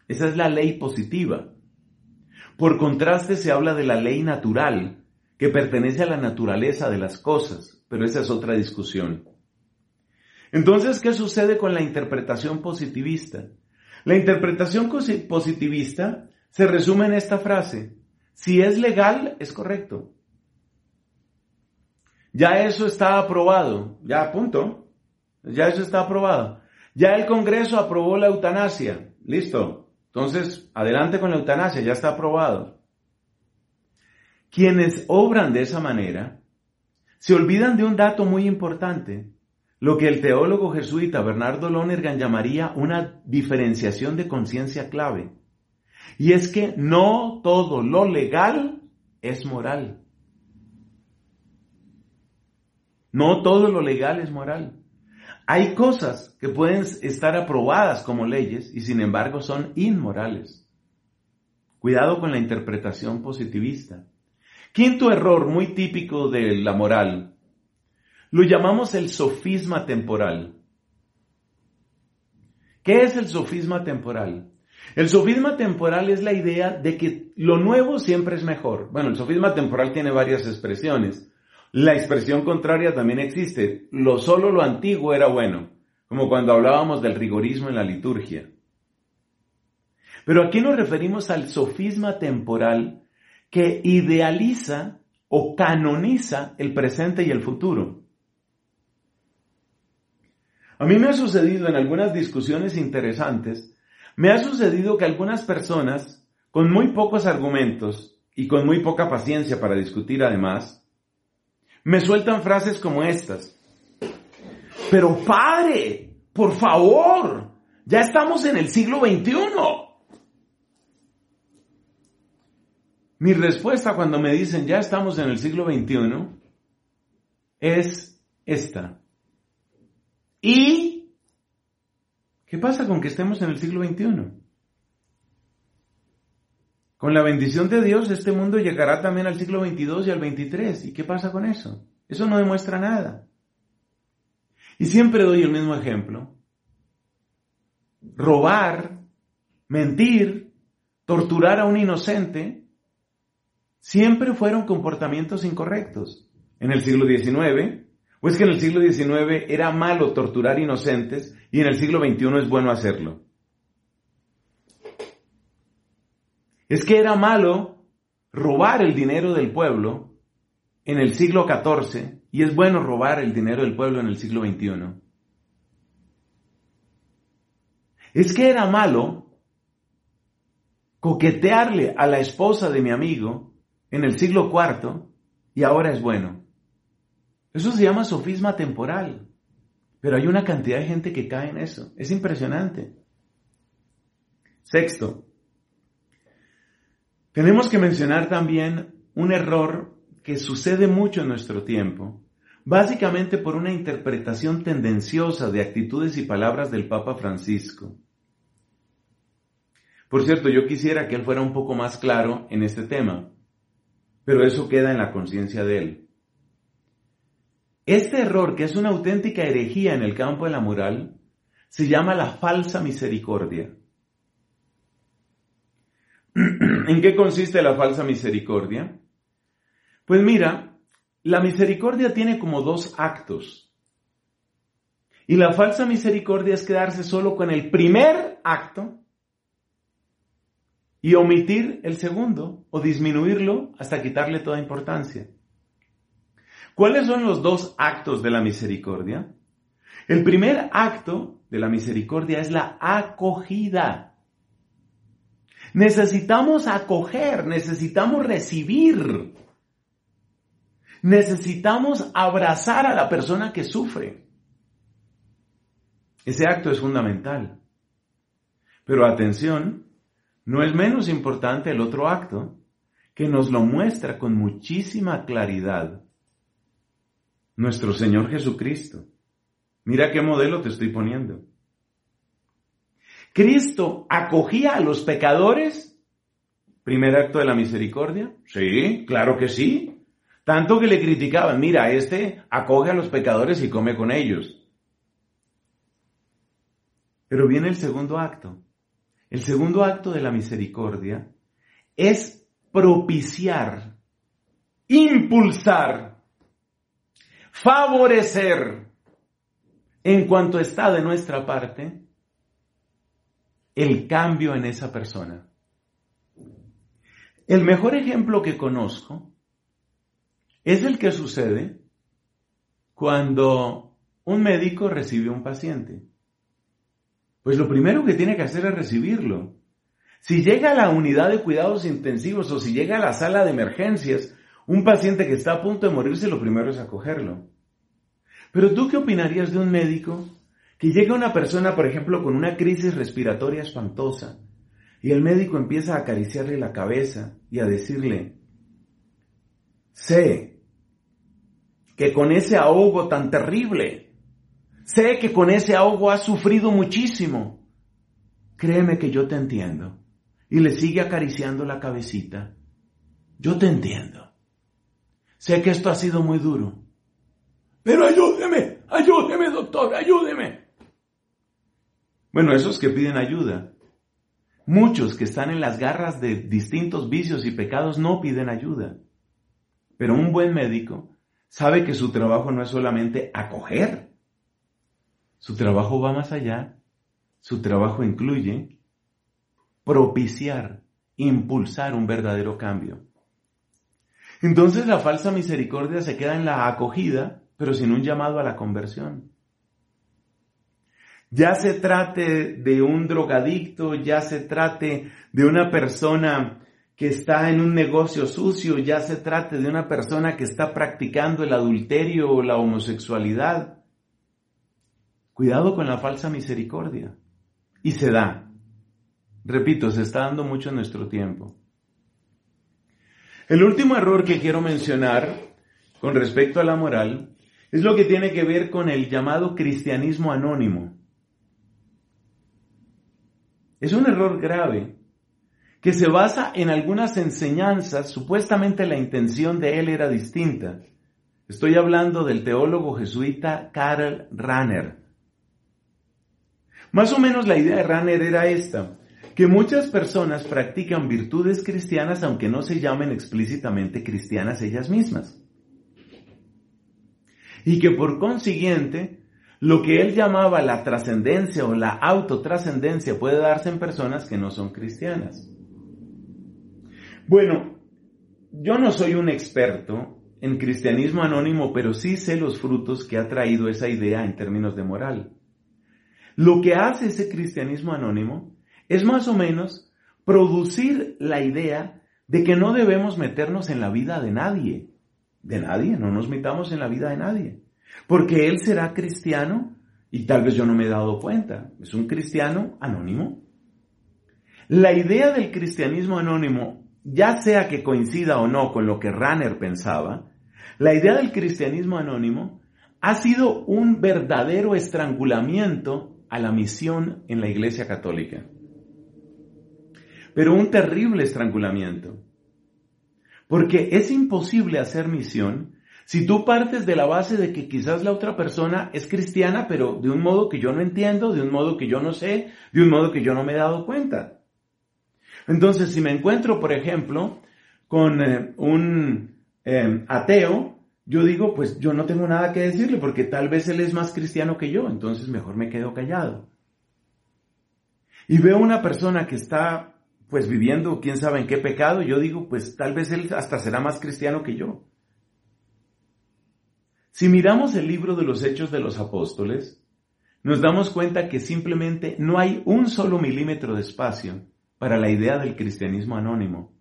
Esa es la ley positiva. Por contraste se habla de la ley natural, que pertenece a la naturaleza de las cosas, pero esa es otra discusión. Entonces, ¿qué sucede con la interpretación positivista? La interpretación positivista se resume en esta frase. Si es legal, es correcto. Ya eso está aprobado. Ya, punto. Ya eso está aprobado. Ya el Congreso aprobó la eutanasia. Listo. Entonces, adelante con la eutanasia. Ya está aprobado. Quienes obran de esa manera se olvidan de un dato muy importante lo que el teólogo jesuita Bernardo Lonergan llamaría una diferenciación de conciencia clave. Y es que no todo lo legal es moral. No todo lo legal es moral. Hay cosas que pueden estar aprobadas como leyes y sin embargo son inmorales. Cuidado con la interpretación positivista. Quinto error muy típico de la moral lo llamamos el sofisma temporal. ¿Qué es el sofisma temporal? El sofisma temporal es la idea de que lo nuevo siempre es mejor. Bueno, el sofisma temporal tiene varias expresiones. La expresión contraria también existe. Lo solo lo antiguo era bueno, como cuando hablábamos del rigorismo en la liturgia. Pero aquí nos referimos al sofisma temporal que idealiza o canoniza el presente y el futuro. A mí me ha sucedido en algunas discusiones interesantes Me ha sucedido que algunas personas, con muy pocos argumentos y con muy poca paciencia para discutir además, me sueltan frases como estas. Pero padre, por favor, ya estamos en el siglo XXI. Mi respuesta cuando me dicen ya estamos en el siglo XXI es esta. ¿Y qué pasa con que estemos en el siglo XXI? Con la bendición de Dios, este mundo llegará también al siglo XXII y al XXIII. ¿Y qué pasa con eso? Eso no demuestra nada. Y siempre doy el mismo ejemplo. Robar, mentir, torturar a un inocente, siempre fueron comportamientos incorrectos. En el siglo XIX, o es que en el siglo XIX era malo torturar inocentes y en el siglo XXI es bueno hacerlo. Es que era malo robar el dinero del pueblo en el siglo XIV y es bueno robar el dinero del pueblo en el siglo XXI. Es que era malo coquetearle a la esposa de mi amigo en el siglo IV y ahora es bueno. Eso se llama sofisma temporal. Pero hay una cantidad de gente que cae en eso. Es impresionante. Sexto, tenemos que mencionar también un error que sucede mucho en nuestro tiempo, básicamente por una interpretación tendenciosa de actitudes y palabras del Papa Francisco. Por cierto, yo quisiera que él fuera un poco más claro en este tema, pero eso queda en la conciencia de él. Este error, que es una auténtica herejía en el campo de la moral, se llama la falsa misericordia. *clears throat* ¿En qué consiste la falsa misericordia? Pues mira, la misericordia tiene como dos actos. Y la falsa misericordia es quedarse solo con el primer acto y omitir el segundo o disminuirlo hasta quitarle toda importancia. ¿Cuáles son los dos actos de la misericordia? El primer acto de la misericordia es la acogida. Necesitamos acoger, necesitamos recibir, necesitamos abrazar a la persona que sufre. Ese acto es fundamental. Pero atención, no es menos importante el otro acto, que nos lo muestra con muchísima claridad nuestro Señor Jesucristo. Mira qué modelo te estoy poniendo. Cristo acogía a los pecadores. Primer acto de la misericordia. Sí, claro que sí. Tanto que le criticaban, mira, este acoge a los pecadores y come con ellos. Pero viene el segundo acto. El segundo acto de la misericordia es propiciar, impulsar favorecer en cuanto está de nuestra parte el cambio en esa persona. El mejor ejemplo que conozco es el que sucede cuando un médico recibe un paciente. Pues lo primero que tiene que hacer es recibirlo. Si llega a la unidad de cuidados intensivos o si llega a la sala de emergencias, un paciente que está a punto de morirse, lo primero es acogerlo. Pero tú qué opinarías de un médico que llega una persona, por ejemplo, con una crisis respiratoria espantosa, y el médico empieza a acariciarle la cabeza y a decirle, sé que con ese ahogo tan terrible, sé que con ese ahogo has sufrido muchísimo, créeme que yo te entiendo. Y le sigue acariciando la cabecita. Yo te entiendo. Sé que esto ha sido muy duro. Pero ayúdeme, ayúdeme, doctor, ayúdeme. Bueno, esos que piden ayuda. Muchos que están en las garras de distintos vicios y pecados no piden ayuda. Pero un buen médico sabe que su trabajo no es solamente acoger. Su trabajo va más allá. Su trabajo incluye propiciar, impulsar un verdadero cambio. Entonces la falsa misericordia se queda en la acogida, pero sin un llamado a la conversión. ya se trate de un drogadicto, ya se trate de una persona que está en un negocio sucio, ya se trate de una persona que está practicando el adulterio o la homosexualidad. Cuidado con la falsa misericordia. Y se da. Repito, se está dando mucho en nuestro tiempo. El último error que quiero mencionar con respecto a la moral es lo que tiene que ver con el llamado cristianismo anónimo. Es un error grave que se basa en algunas enseñanzas, supuestamente la intención de él era distinta. Estoy hablando del teólogo jesuita Karl Rahner. Más o menos la idea de Rahner era esta, que muchas personas practican virtudes cristianas aunque no se llamen explícitamente cristianas ellas mismas. Y que por consiguiente, lo que él llamaba la trascendencia o la autotrascendencia puede darse en personas que no son cristianas. Bueno, yo no soy un experto en cristianismo anónimo, pero sí sé los frutos que ha traído esa idea en términos de moral. Lo que hace ese cristianismo anónimo es más o menos producir la idea de que no debemos meternos en la vida de nadie. De nadie, no nos metamos en la vida de nadie. Porque él será cristiano y tal vez yo no me he dado cuenta. Es un cristiano anónimo. La idea del cristianismo anónimo ya sea que coincida o no con lo que Ranner pensaba, la idea del cristianismo anónimo ha sido un verdadero estrangulamiento a la misión en la Iglesia Católica. Pero un terrible estrangulamiento. Porque es imposible hacer misión si tú partes de la base de que quizás la otra persona es cristiana, pero de un modo que yo no entiendo, de un modo que yo no sé, de un modo que yo no me he dado cuenta. Entonces, si me encuentro, por ejemplo, con eh, un eh, ateo, yo digo, pues yo no tengo nada que decirle porque tal vez él es más cristiano que yo, entonces mejor me quedo callado. Y veo una persona que está pues viviendo quién sabe en qué pecado, yo digo, pues tal vez él hasta será más cristiano que yo. Si miramos el libro de los Hechos de los Apóstoles, nos damos cuenta que simplemente no hay un solo milímetro de espacio para la idea del cristianismo anónimo.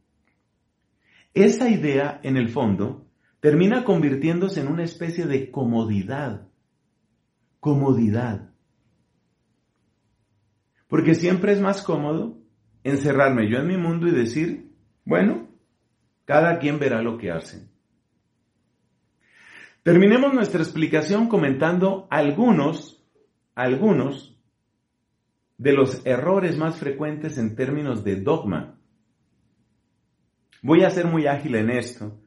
Esa idea, en el fondo, termina convirtiéndose en una especie de comodidad. Comodidad. Porque siempre es más cómodo encerrarme yo en mi mundo y decir, bueno, cada quien verá lo que hace. Terminemos nuestra explicación comentando algunos, algunos de los errores más frecuentes en términos de dogma. Voy a ser muy ágil en esto,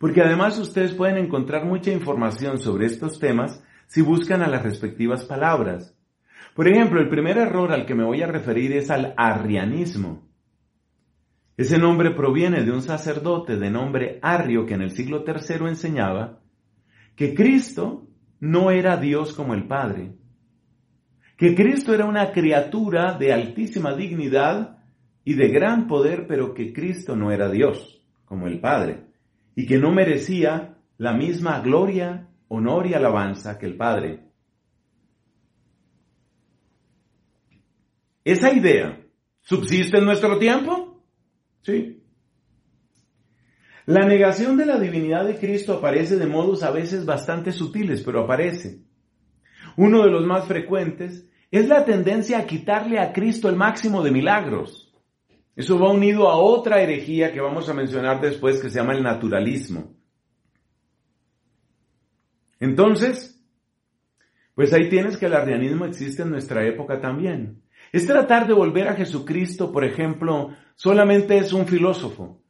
porque además ustedes pueden encontrar mucha información sobre estos temas si buscan a las respectivas palabras. Por ejemplo, el primer error al que me voy a referir es al arrianismo. Ese nombre proviene de un sacerdote de nombre Arrio que en el siglo III enseñaba que Cristo no era Dios como el Padre, que Cristo era una criatura de altísima dignidad y de gran poder, pero que Cristo no era Dios, como el Padre, y que no merecía la misma gloria, honor y alabanza que el Padre. ¿Esa idea subsiste en nuestro tiempo? Sí. La negación de la divinidad de Cristo aparece de modos a veces bastante sutiles, pero aparece. Uno de los más frecuentes es la tendencia a quitarle a Cristo el máximo de milagros. Eso va unido a otra herejía que vamos a mencionar después que se llama el naturalismo. Entonces, pues ahí tienes que el arrianismo existe en nuestra época también. Es tratar de volver a Jesucristo, por ejemplo, solamente es un filósofo,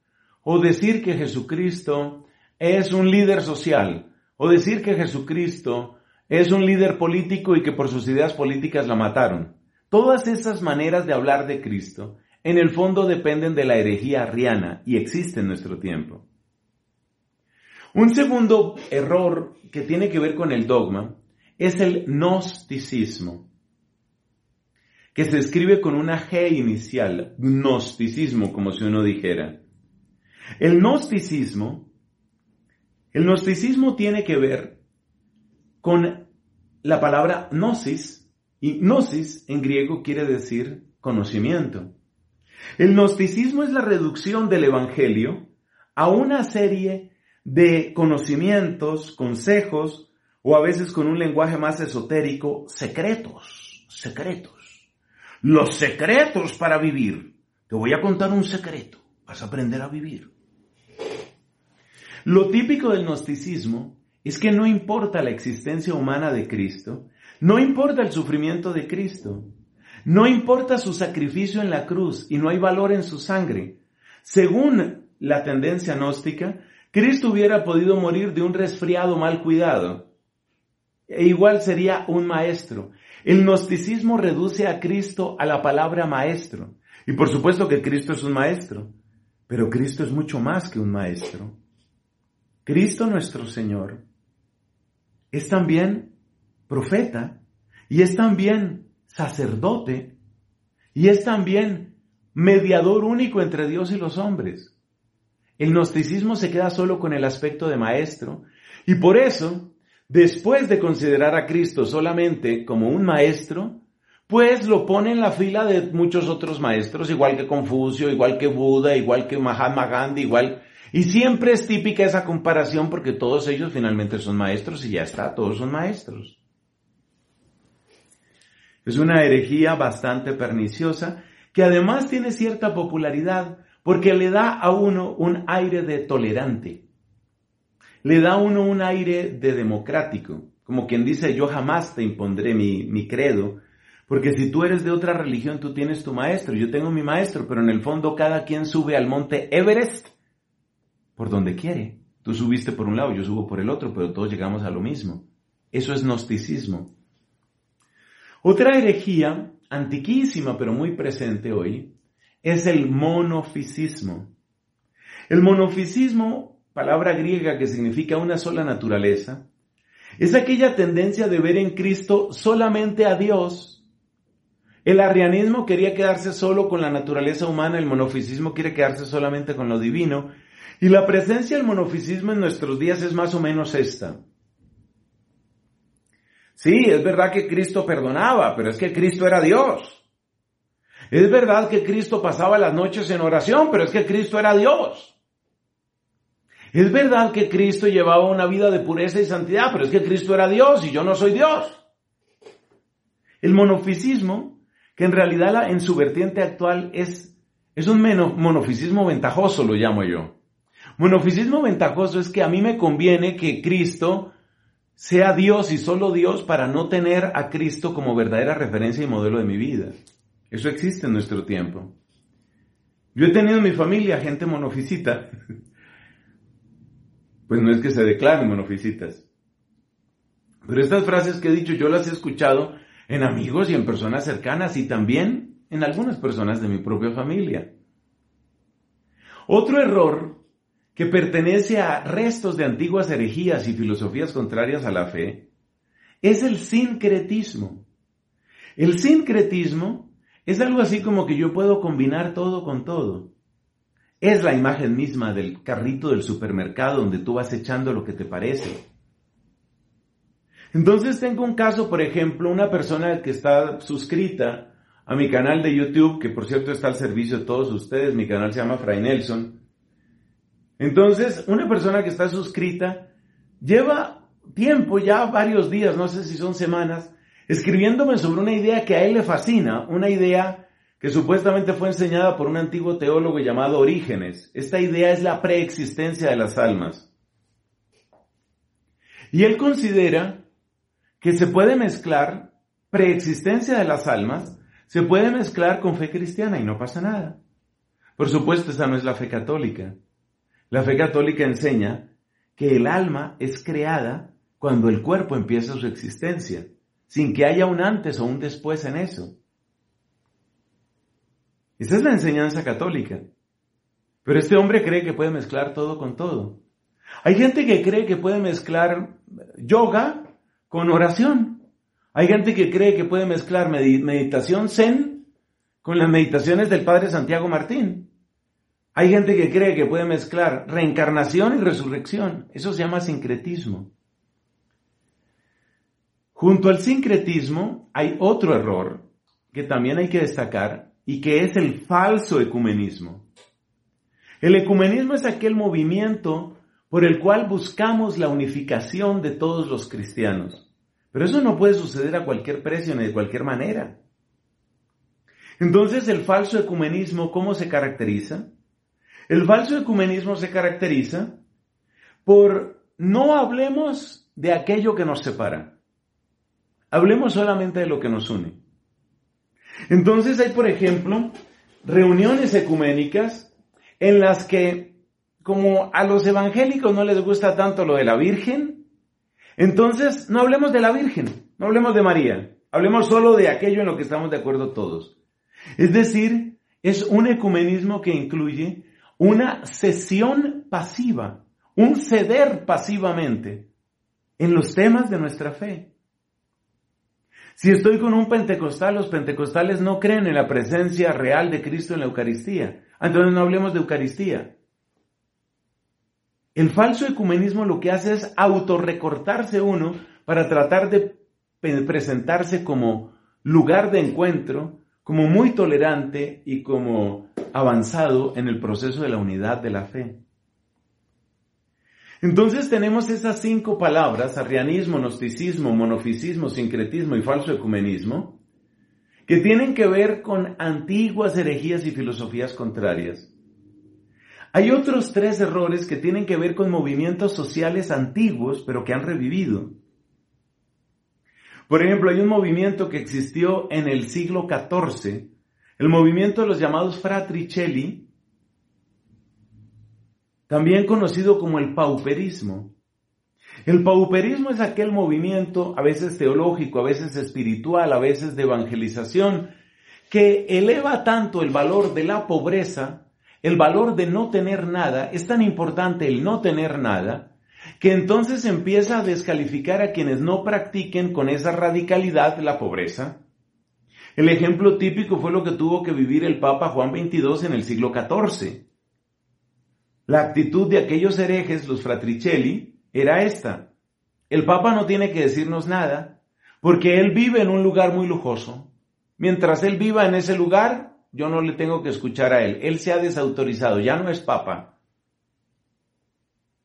o decir que Jesucristo es un líder social, o decir que Jesucristo es un líder político y que por sus ideas políticas la mataron. Todas esas maneras de hablar de Cristo en el fondo dependen de la herejía arriana y existe en nuestro tiempo. Un segundo error que tiene que ver con el dogma es el gnosticismo, que se escribe con una G inicial, gnosticismo, como si uno dijera. El gnosticismo, el gnosticismo tiene que ver con la palabra gnosis Y gnosis en griego quiere decir conocimiento. El gnosticismo es la reducción del Evangelio a una serie de conocimientos, consejos, o a veces con un lenguaje más esotérico, secretos, secretos. Los secretos para vivir. Te voy a contar un secreto. Vas a aprender a vivir. Lo típico del gnosticismo es que no importa la existencia humana de Cristo, no importa el sufrimiento de Cristo, no importa su sacrificio en la cruz y no hay valor en su sangre. Según la tendencia gnóstica, Cristo hubiera podido morir de un resfriado mal cuidado. E igual sería un maestro. El gnosticismo reduce a Cristo a la palabra maestro. Y por supuesto que Cristo es un maestro, pero Cristo es mucho más que un maestro. Cristo nuestro Señor es también profeta y es también sacerdote y es también mediador único entre Dios y los hombres. El gnosticismo se queda solo con el aspecto de maestro y por eso, después de considerar a Cristo solamente como un maestro, pues lo pone en la fila de muchos otros maestros, igual que Confucio, igual que Buda, igual que Mahatma Gandhi, igual y siempre es típica esa comparación porque todos ellos finalmente son maestros y ya está, todos son maestros. Es una herejía bastante perniciosa que además tiene cierta popularidad porque le da a uno un aire de tolerante. Le da a uno un aire de democrático, como quien dice yo jamás te impondré mi, mi credo, porque si tú eres de otra religión tú tienes tu maestro, yo tengo mi maestro, pero en el fondo cada quien sube al monte Everest por donde quiere. Tú subiste por un lado, yo subo por el otro, pero todos llegamos a lo mismo. Eso es gnosticismo. Otra herejía, antiquísima pero muy presente hoy, es el monofisismo. El monofisismo, palabra griega que significa una sola naturaleza, es aquella tendencia de ver en Cristo solamente a Dios. El arrianismo quería quedarse solo con la naturaleza humana, el monofisismo quiere quedarse solamente con lo divino, y la presencia del monofisismo en nuestros días es más o menos esta. Sí, es verdad que Cristo perdonaba, pero es que Cristo era Dios. Es verdad que Cristo pasaba las noches en oración, pero es que Cristo era Dios. Es verdad que Cristo llevaba una vida de pureza y santidad, pero es que Cristo era Dios y yo no soy Dios. El monofisismo, que en realidad en su vertiente actual es, es un monofisismo ventajoso, lo llamo yo. Monofisismo ventajoso es que a mí me conviene que Cristo sea Dios y solo Dios para no tener a Cristo como verdadera referencia y modelo de mi vida. Eso existe en nuestro tiempo. Yo he tenido en mi familia gente monofisita. *laughs* Pues no es que se declaren monofisitas. Pero estas frases que he dicho yo las he escuchado en amigos y en personas cercanas y también en algunas personas de mi propia familia. Otro error que pertenece a restos de antiguas herejías y filosofías contrarias a la fe, es el sincretismo. El sincretismo es algo así como que yo puedo combinar todo con todo. Es la imagen misma del carrito del supermercado donde tú vas echando lo que te parece. Entonces tengo un caso, por ejemplo, una persona que está suscrita a mi canal de YouTube, que por cierto está al servicio de todos ustedes, mi canal se llama Fray Nelson, entonces, una persona que está suscrita lleva tiempo, ya varios días, no sé si son semanas, escribiéndome sobre una idea que a él le fascina, una idea que supuestamente fue enseñada por un antiguo teólogo llamado Orígenes. Esta idea es la preexistencia de las almas. Y él considera que se puede mezclar preexistencia de las almas, se puede mezclar con fe cristiana y no pasa nada. Por supuesto, esa no es la fe católica. La fe católica enseña que el alma es creada cuando el cuerpo empieza su existencia, sin que haya un antes o un después en eso. Esa es la enseñanza católica. Pero este hombre cree que puede mezclar todo con todo. Hay gente que cree que puede mezclar yoga con oración. Hay gente que cree que puede mezclar meditación zen con las meditaciones del padre Santiago Martín. Hay gente que cree que puede mezclar reencarnación y resurrección. Eso se llama sincretismo. Junto al sincretismo hay otro error que también hay que destacar y que es el falso ecumenismo. El ecumenismo es aquel movimiento por el cual buscamos la unificación de todos los cristianos. Pero eso no puede suceder a cualquier precio ni de cualquier manera. Entonces, el falso ecumenismo, ¿cómo se caracteriza? El falso ecumenismo se caracteriza por no hablemos de aquello que nos separa. Hablemos solamente de lo que nos une. Entonces hay, por ejemplo, reuniones ecuménicas en las que, como a los evangélicos no les gusta tanto lo de la Virgen, entonces no hablemos de la Virgen, no hablemos de María, hablemos solo de aquello en lo que estamos de acuerdo todos. Es decir, es un ecumenismo que incluye una cesión pasiva, un ceder pasivamente en los temas de nuestra fe. Si estoy con un pentecostal, los pentecostales no creen en la presencia real de Cristo en la Eucaristía. Entonces no hablemos de Eucaristía. El falso ecumenismo lo que hace es autorrecortarse uno para tratar de presentarse como lugar de encuentro, como muy tolerante y como avanzado en el proceso de la unidad de la fe. Entonces tenemos esas cinco palabras, arrianismo, gnosticismo, monofisismo, sincretismo y falso ecumenismo, que tienen que ver con antiguas herejías y filosofías contrarias. Hay otros tres errores que tienen que ver con movimientos sociales antiguos, pero que han revivido. Por ejemplo, hay un movimiento que existió en el siglo XIV, el movimiento de los llamados fratricelli, también conocido como el pauperismo. El pauperismo es aquel movimiento, a veces teológico, a veces espiritual, a veces de evangelización, que eleva tanto el valor de la pobreza, el valor de no tener nada, es tan importante el no tener nada, que entonces empieza a descalificar a quienes no practiquen con esa radicalidad la pobreza. El ejemplo típico fue lo que tuvo que vivir el Papa Juan XXII en el siglo XIV. La actitud de aquellos herejes, los fratricelli, era esta. El Papa no tiene que decirnos nada, porque él vive en un lugar muy lujoso. Mientras él viva en ese lugar, yo no le tengo que escuchar a él. Él se ha desautorizado, ya no es Papa.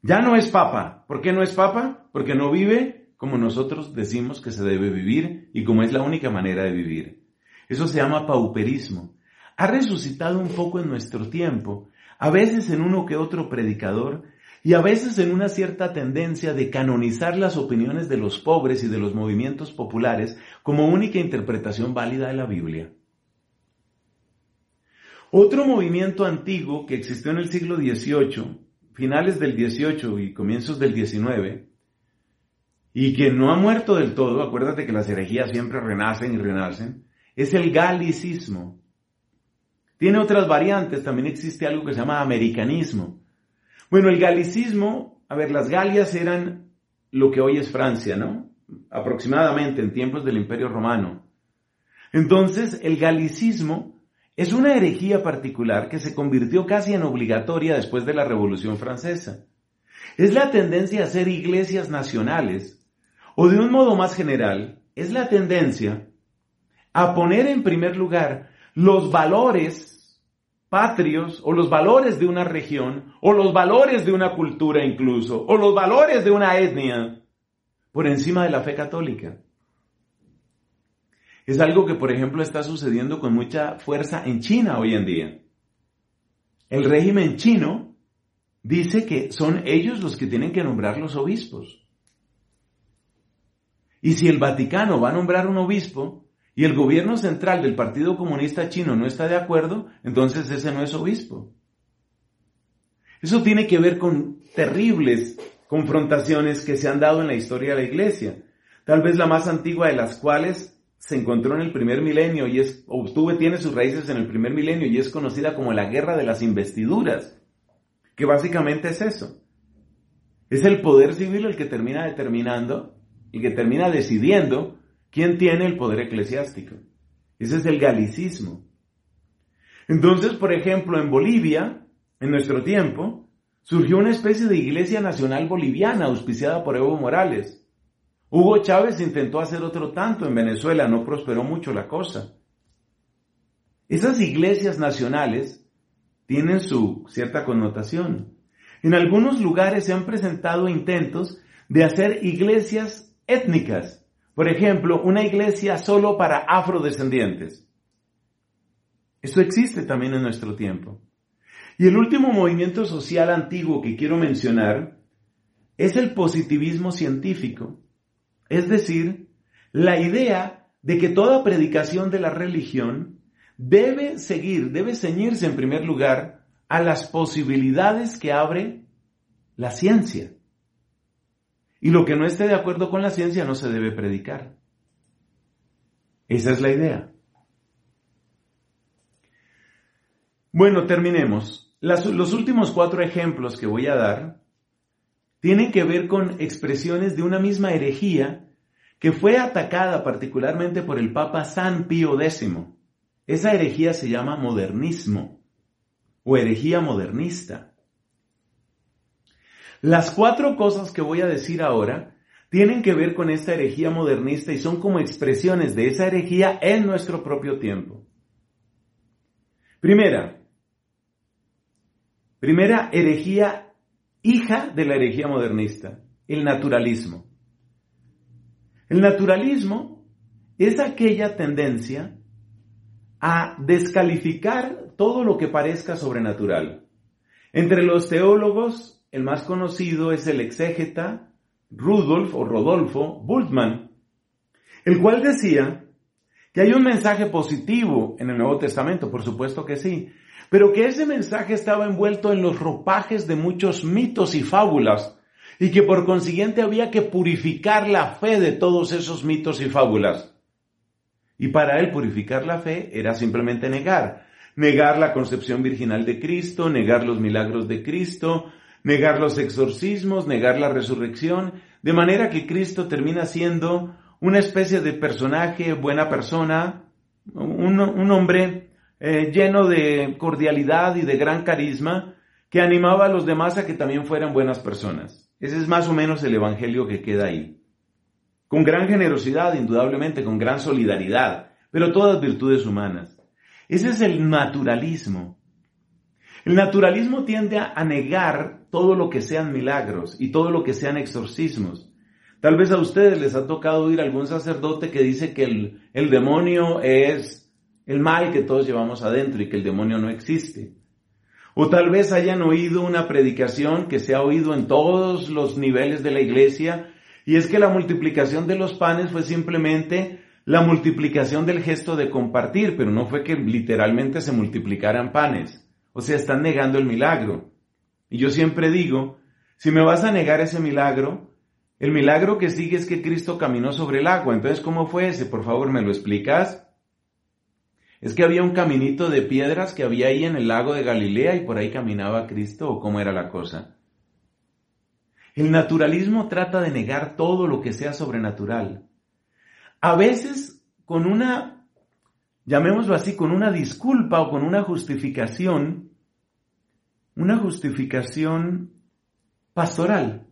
Ya no es Papa. ¿Por qué no es Papa? Porque no vive como nosotros decimos que se debe vivir y como es la única manera de vivir. Eso se llama pauperismo. Ha resucitado un poco en nuestro tiempo, a veces en uno que otro predicador y a veces en una cierta tendencia de canonizar las opiniones de los pobres y de los movimientos populares como única interpretación válida de la Biblia. Otro movimiento antiguo que existió en el siglo XVIII, finales del XVIII y comienzos del XIX, y que no ha muerto del todo, acuérdate que las herejías siempre renacen y renacen, es el galicismo. Tiene otras variantes, también existe algo que se llama americanismo. Bueno, el galicismo, a ver, las Galias eran lo que hoy es Francia, ¿no? Aproximadamente en tiempos del Imperio Romano. Entonces, el galicismo es una herejía particular que se convirtió casi en obligatoria después de la Revolución Francesa. Es la tendencia a ser iglesias nacionales, o de un modo más general, es la tendencia a poner en primer lugar los valores patrios o los valores de una región o los valores de una cultura incluso o los valores de una etnia por encima de la fe católica. Es algo que, por ejemplo, está sucediendo con mucha fuerza en China hoy en día. El régimen chino dice que son ellos los que tienen que nombrar los obispos. Y si el Vaticano va a nombrar un obispo, y el gobierno central del Partido Comunista Chino no está de acuerdo, entonces ese no es obispo. Eso tiene que ver con terribles confrontaciones que se han dado en la historia de la iglesia, tal vez la más antigua de las cuales se encontró en el primer milenio y es, obtuve, tiene sus raíces en el primer milenio y es conocida como la guerra de las investiduras, que básicamente es eso. Es el poder civil el que termina determinando y que termina decidiendo ¿Quién tiene el poder eclesiástico? Ese es el galicismo. Entonces, por ejemplo, en Bolivia, en nuestro tiempo, surgió una especie de iglesia nacional boliviana auspiciada por Evo Morales. Hugo Chávez intentó hacer otro tanto en Venezuela, no prosperó mucho la cosa. Esas iglesias nacionales tienen su cierta connotación. En algunos lugares se han presentado intentos de hacer iglesias étnicas. Por ejemplo, una iglesia solo para afrodescendientes. Esto existe también en nuestro tiempo. Y el último movimiento social antiguo que quiero mencionar es el positivismo científico. Es decir, la idea de que toda predicación de la religión debe seguir, debe ceñirse en primer lugar a las posibilidades que abre la ciencia. Y lo que no esté de acuerdo con la ciencia no se debe predicar. Esa es la idea. Bueno, terminemos. los últimos cuatro ejemplos que voy a dar tienen que ver con expresiones de una misma herejía que fue atacada particularmente por el Papa San Pío X. Esa herejía se llama modernismo o herejía modernista. Las cuatro cosas que voy a decir ahora tienen que ver con esta herejía modernista y son como expresiones de esa herejía en nuestro propio tiempo. Primera, primera herejía hija de la herejía modernista, el naturalismo. El naturalismo es aquella tendencia a descalificar todo lo que parezca sobrenatural. Entre los teólogos, el más conocido es el exégeta Rudolf o Rodolfo Bultmann, el cual decía que hay un mensaje positivo en el Nuevo Testamento, por supuesto que sí, pero que ese mensaje estaba envuelto en los ropajes de muchos mitos y fábulas, y que por consiguiente había que purificar la fe de todos esos mitos y fábulas. Y para él purificar la fe era simplemente negar, negar la concepción virginal de Cristo, negar los milagros de Cristo, negar los exorcismos, negar la resurrección, de manera que Cristo termina siendo una especie de personaje, buena persona, un, hombre eh, lleno de cordialidad y de gran carisma, que animaba a los demás a que también fueran buenas personas. Ese es más o menos el Evangelio que queda ahí. Con gran generosidad, indudablemente, con gran solidaridad, pero todas virtudes humanas. Ese es el naturalismo. El naturalismo tiende a negar todo lo que sean milagros y todo lo que sean exorcismos. Tal vez a ustedes les ha tocado oír algún sacerdote que dice que el, el demonio es el mal que todos llevamos adentro y que el demonio no existe. O tal vez hayan oído una predicación que se ha oído en todos los niveles de la iglesia y es que la multiplicación de los panes fue simplemente la multiplicación del gesto de compartir, pero no fue que literalmente se multiplicaran panes. O sea, están negando el milagro. Y yo siempre digo, si me vas a negar ese milagro, el milagro que sigue es que Cristo caminó sobre el agua. Entonces, ¿cómo fue ese? Por favor, ¿me lo explicas? Es que había un caminito de piedras que había ahí en el lago de Galilea y por ahí caminaba Cristo o cómo era la cosa. El naturalismo trata de negar todo lo que sea sobrenatural. A veces con una, llamémoslo así, con una disculpa o con una justificación, una justificación pastoral.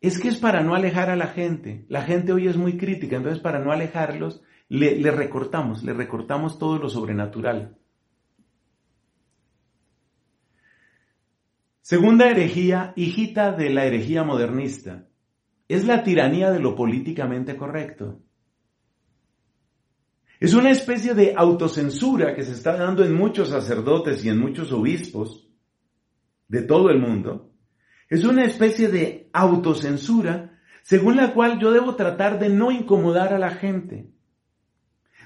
Es que es para no alejar a la gente. La gente hoy es muy crítica, entonces para no alejarlos, le, recortamos, le recortamos todo lo sobrenatural. Segunda herejía, hijita de la herejía modernista, es la tiranía de lo políticamente correcto. Es una especie de autocensura que se está dando en muchos sacerdotes y en muchos obispos de todo el mundo. Es una especie de autocensura según la cual yo debo tratar de no incomodar a la gente.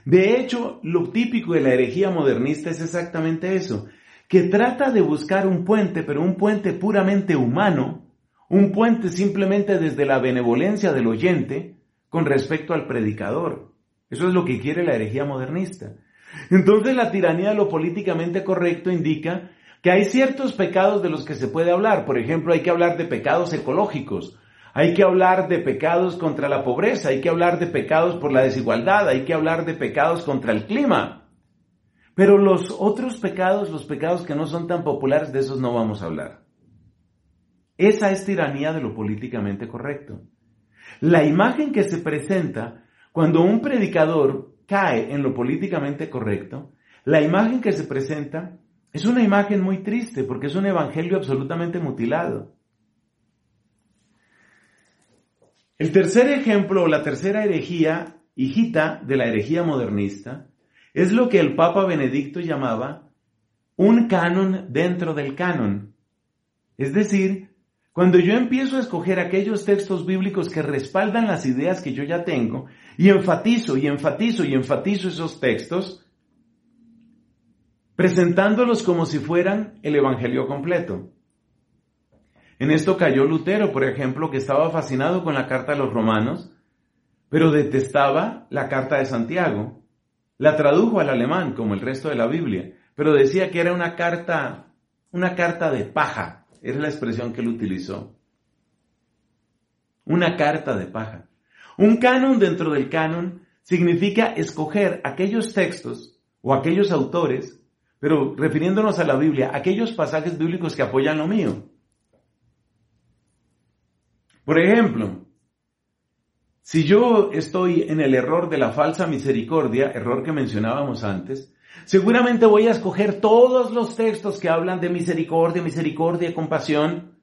De hecho, lo típico de la herejía modernista es exactamente eso, que trata de buscar un puente, pero un puente puramente humano, un puente simplemente desde la benevolencia del oyente con respecto al predicador. Eso es lo que quiere la herejía modernista. Entonces la tiranía de lo políticamente correcto indica que hay ciertos pecados de los que se puede hablar. Por ejemplo, hay que hablar de pecados ecológicos, hay que hablar de pecados contra la pobreza, hay que hablar de pecados por la desigualdad, hay que hablar de pecados contra el clima. Pero los otros pecados, los pecados que no son tan populares, de esos no vamos a hablar. Esa es tiranía de lo políticamente correcto. La imagen que se presenta cuando un predicador cae en lo políticamente correcto, la imagen que se presenta es una imagen muy triste porque es un evangelio absolutamente mutilado. El tercer ejemplo o la tercera herejía, hijita de la herejía modernista, es lo que el Papa Benedicto llamaba un canon dentro del canon. Es decir, cuando yo empiezo a escoger aquellos textos bíblicos que respaldan las ideas que yo ya tengo, y enfatizo y enfatizo y enfatizo esos textos, presentándolos como si fueran el Evangelio completo. En esto cayó Lutero, por ejemplo, que estaba fascinado con la carta a los romanos, pero detestaba la carta de Santiago. La tradujo al alemán, como el resto de la Biblia, pero decía que era una carta, una carta de paja, es la expresión que él utilizó. Una carta de paja. Un canon dentro del canon significa escoger aquellos textos o aquellos autores, pero refiriéndonos a la Biblia, aquellos pasajes bíblicos que apoyan lo mío. Por ejemplo, si yo estoy en el error de la falsa misericordia, error que mencionábamos antes, Seguramente voy a escoger todos los textos que hablan de misericordia, misericordia, compasión,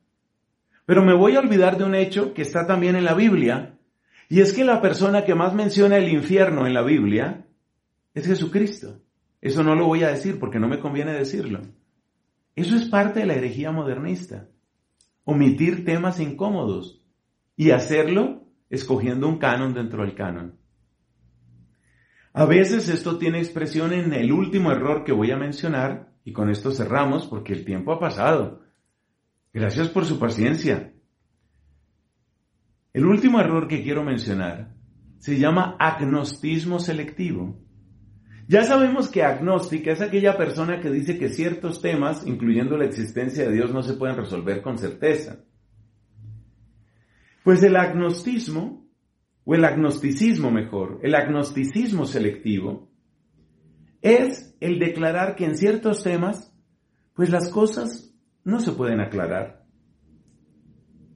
pero me voy a olvidar de un hecho que está también en la Biblia, y es que la persona que más menciona el infierno en la Biblia es Jesucristo. Eso no lo voy a decir porque no me conviene decirlo. Eso es parte de la herejía modernista. Omitir temas incómodos y hacerlo escogiendo un canon dentro del canon. A veces esto tiene expresión en el último error que voy a mencionar, y con esto cerramos porque el tiempo ha pasado. Gracias por su paciencia. El último error que quiero mencionar se llama agnostismo selectivo. Ya sabemos que agnóstica es aquella persona que dice que ciertos temas, incluyendo la existencia de Dios, no se pueden resolver con certeza. Pues el agnostismo o el agnosticismo mejor, el agnosticismo selectivo, es el declarar que en ciertos temas, pues las cosas no se pueden aclarar.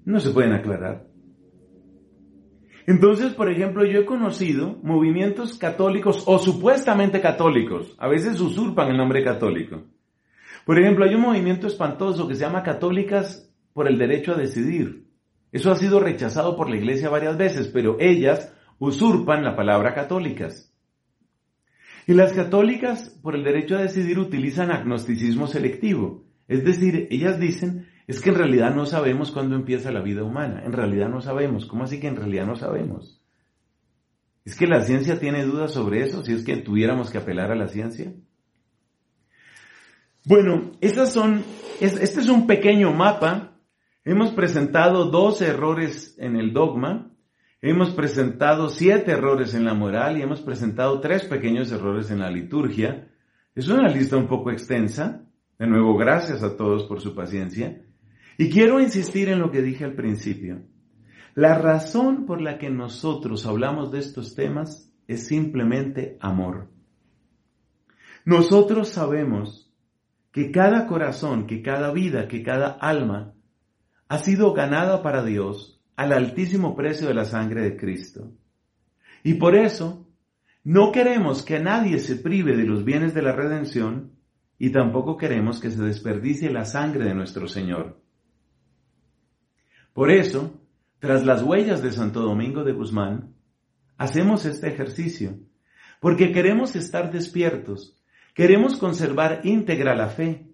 No se pueden aclarar. Entonces, por ejemplo, yo he conocido movimientos católicos o supuestamente católicos, a veces usurpan el nombre católico. Por ejemplo, hay un movimiento espantoso que se llama Católicas por el Derecho a Decidir. Eso ha sido rechazado por la Iglesia varias veces, pero ellas usurpan la palabra católicas. Y las católicas, por el derecho a decidir, utilizan agnosticismo selectivo. Es decir, ellas dicen, es que en realidad no sabemos cuándo empieza la vida humana. En realidad no sabemos. ¿Cómo así que en realidad no sabemos? ¿Es que la ciencia tiene dudas sobre eso? Si es que tuviéramos que apelar a la ciencia. Bueno, esas son, este es un pequeño mapa Hemos presentado dos errores en el dogma, hemos presentado siete errores en la moral y hemos presentado tres pequeños errores en la liturgia. Es una lista un poco extensa. De nuevo, gracias a todos por su paciencia. Y quiero insistir en lo que dije al principio. La razón por la que nosotros hablamos de estos temas es simplemente amor. Nosotros sabemos que cada corazón, que cada vida, que cada alma ha sido ganada para Dios al altísimo precio de la sangre de Cristo. Y por eso, no queremos que nadie se prive de los bienes de la redención y tampoco queremos que se desperdicie la sangre de nuestro Señor. Por eso, tras las huellas de Santo Domingo de Guzmán, hacemos este ejercicio, porque queremos estar despiertos, queremos conservar íntegra la fe.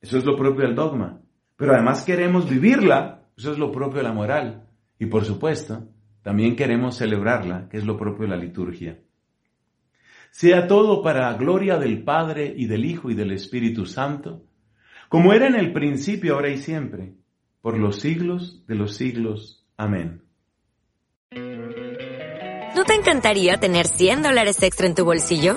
Eso es lo propio del dogma pero además queremos vivirla, eso es lo propio de la moral. Y por supuesto, también queremos celebrarla, que es lo propio de la liturgia. Sea todo para gloria del Padre y del Hijo y del Espíritu Santo, como era en el principio, ahora y siempre, por los siglos de los siglos. Amén. ¿No te encantaría tener 100 dólares extra en tu bolsillo?